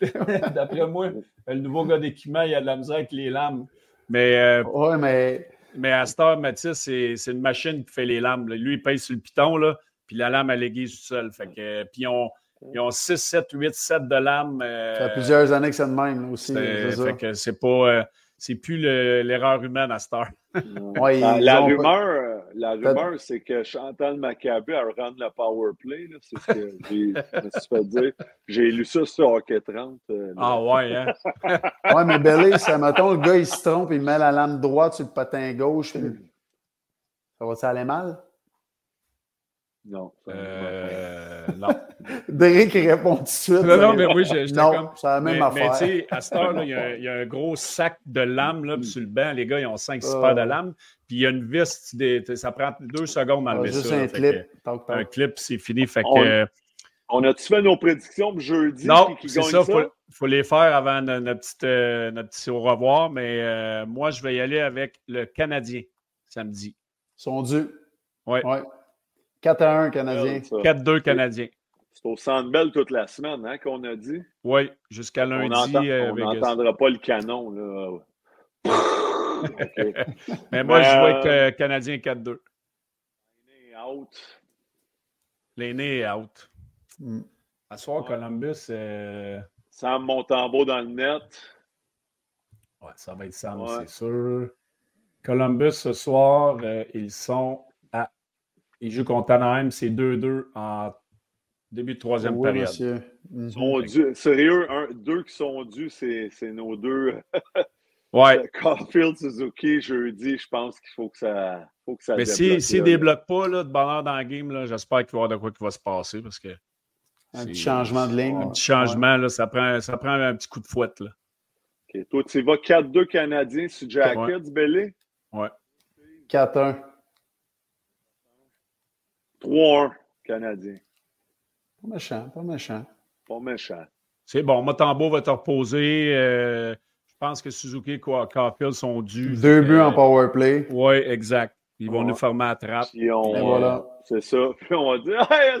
D'après moi, le nouveau gars d'équipement, il a de la misère avec les lames. Mais, euh, ouais, mais mais à Star Mathis, c'est une machine qui fait les lames. Lui, il pèse sur le piton, là, puis la lame, elle aiguise tout seul. Fait que, puis on, ils ont 6, 7, 8, 7 de lames. Euh, ça fait plusieurs années que c'est de même aussi. Fait que c'est pas. Euh, c'est plus l'erreur humaine à Star. ouais, la, rumeur, la rumeur, c'est que Chantal Maccabi a rendre le power play. C'est ce que j'ai fait dire. J'ai lu ça sur Hockey 30. Euh, ah ouais, hein? ouais, mais Belé, ça mettons, le gars, il se trompe, il met la lame droite sur le patin gauche. Ça va-tu aller mal? Non. Euh, non. Derek répond tout de suite. Non, non, mais oui, j'étais comme. c'est la même affaire. Mais tu sais, à cette heure-là, il y, a un gros sac de lames là, sur le banc. Les gars, ils ont 5-6 paires de lames. Puis il y a une vis, ça prend deux secondes à lever ça. Juste un clip. un clip, c'est fini. Fait que, on a-tu fait nos prédictions pour jeudi? Non, c'est ça. Il faut, les faire avant notre, petit, euh, notre petit au revoir. Mais euh, moi, je vais y aller avec le Canadien samedi. Ils sont dus. Oui. Ouais. 4 à 1 Canadien. 4-2 Canadien. C'est au Centre Bell toute la semaine hein, qu'on a dit. Oui, jusqu'à lundi. On n'entendra pas le canon. Là. Mais moi, je vois que euh, Canadien 4-2. L'aîné est out. L'aîné est out. Mm. À soir, Columbus. Euh... Sam Montembeau dans le net. Ouais, ça va être Sam, c'est sûr. Columbus, ce soir, euh, ils sont il joue contre Anaheim, c'est 2-2 en début de troisième oui, période. Monsieur. Mm Sérieux, deux qui sont dus, c'est nos deux. ouais. Caulfield, Suzuki, jeudi, je pense qu'il faut que ça. Faut que ça Mais s'il si, ne débloque pas là, de bonheur dans le game, j'espère qu'il va y avoir de quoi qui va se passer parce que. Un petit changement de ligne. Un petit changement, là, ça, prend, ça prend un petit coup de fouette. Là. OK. Toi, tu vas 4-2 Canadiens sur Jackets, Belly? Ouais. 4-1. 3-1 Canadiens. Pas méchant, pas méchant. Pas méchant. C'est bon, Motambo va te reposer. Euh, pense que Suzuki et Caulfield sont dus. Deux buts en power play. Oui, exact. Ils vont Ouais. nous former à trappe. Puis on, voilà. C'est ça. Puis on va dire Hey,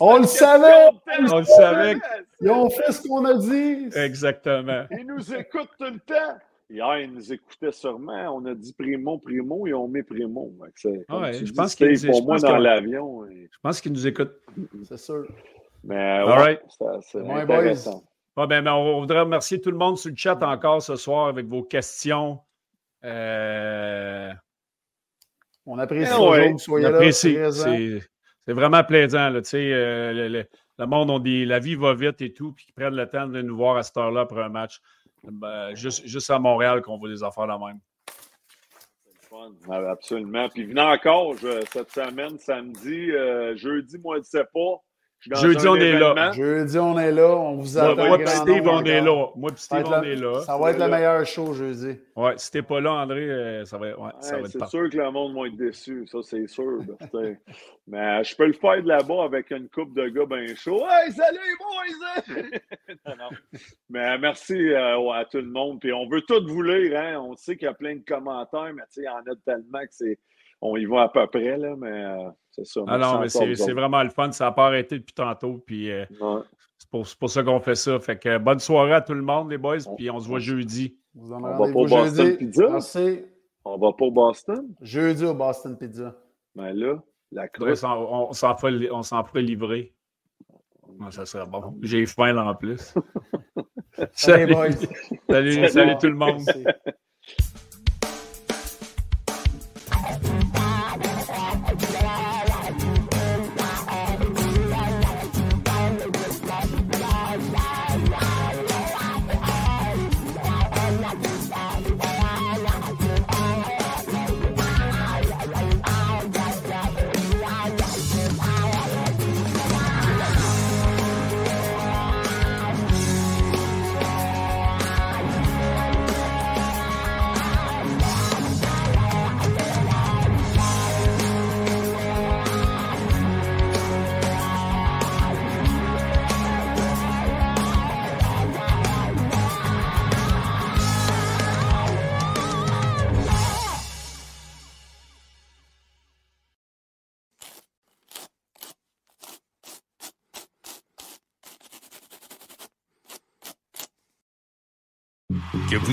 On le savait! On le savait. Ils ont fait ce qu'on a dit. Exactement. Ils nous écoutent tout le temps. Hier, ils nous écoutaient sûrement. On a dit Primo, Primo, ils ont mis Primo. Ouais, je dis, pense qu'ils- je pour moi, dans l'avion. et- Je pense qu'ils nous écoutent. C'est sûr. Mais ouais, right. c'est- intéressant. Bon, ben, ben, on voudrait remercier tout le monde sur le chat encore ce soir avec vos questions. Euh, On apprécie Eh ouais. toujours que vous on soyez là. apprécie. C'est c'est vraiment plaisant. Là, tu sais, euh, le, le- le monde, on dit, la vie va vite et tout, puis qu'ils prennent le temps de nous voir à cette heure-là pour un match. Ben, juste, juste à Montréal qu'on voit des affaires la même. Fun. Absolument. Puis venez encore je- cette semaine, samedi, euh, jeudi, moi, je ne sais pas. Jeudi, on est là. Jeudi, on est là. On vous Moi, attend. moi et grand Steve, on est là. Moi et Ça Steve, va être on la- est là. Ça va être le meilleur show jeudi. Ouais, si t'es pas là, André, euh, ça va, ouais, ça Ouais, va être c'est sûr que le monde va être déçu, ça c'est sûr. Mais je peux le faire de là-bas avec une coupe de gars bien chauds. Hey, salut boys! non, non. Mais merci euh, à tout le monde. Puis on veut tout vous lire, hein. On sait qu'il y a plein de commentaires, mais tu sais, il y en a tellement que c'est. On y va à peu près, là, mais euh, c'est ça. Ah non, mais c'est vraiment le fun. Ça n'a pas arrêté depuis tantôt. Puis euh, Ouais. c'est pour, c'est pour ça qu'on fait ça. Fait que bonne soirée à tout le monde, les boys. Puis on se voit jeudi. Vous en On va au Boston jeudi. Pizza? Merci. On va pas au Boston? Jeudi au Boston Pizza. Mais là, la On s'en- on s'en ferait, on s'en ferait livrer. Ça serait bon. J'ai faim là en plus. Salut, boys. salut, salut tout le monde.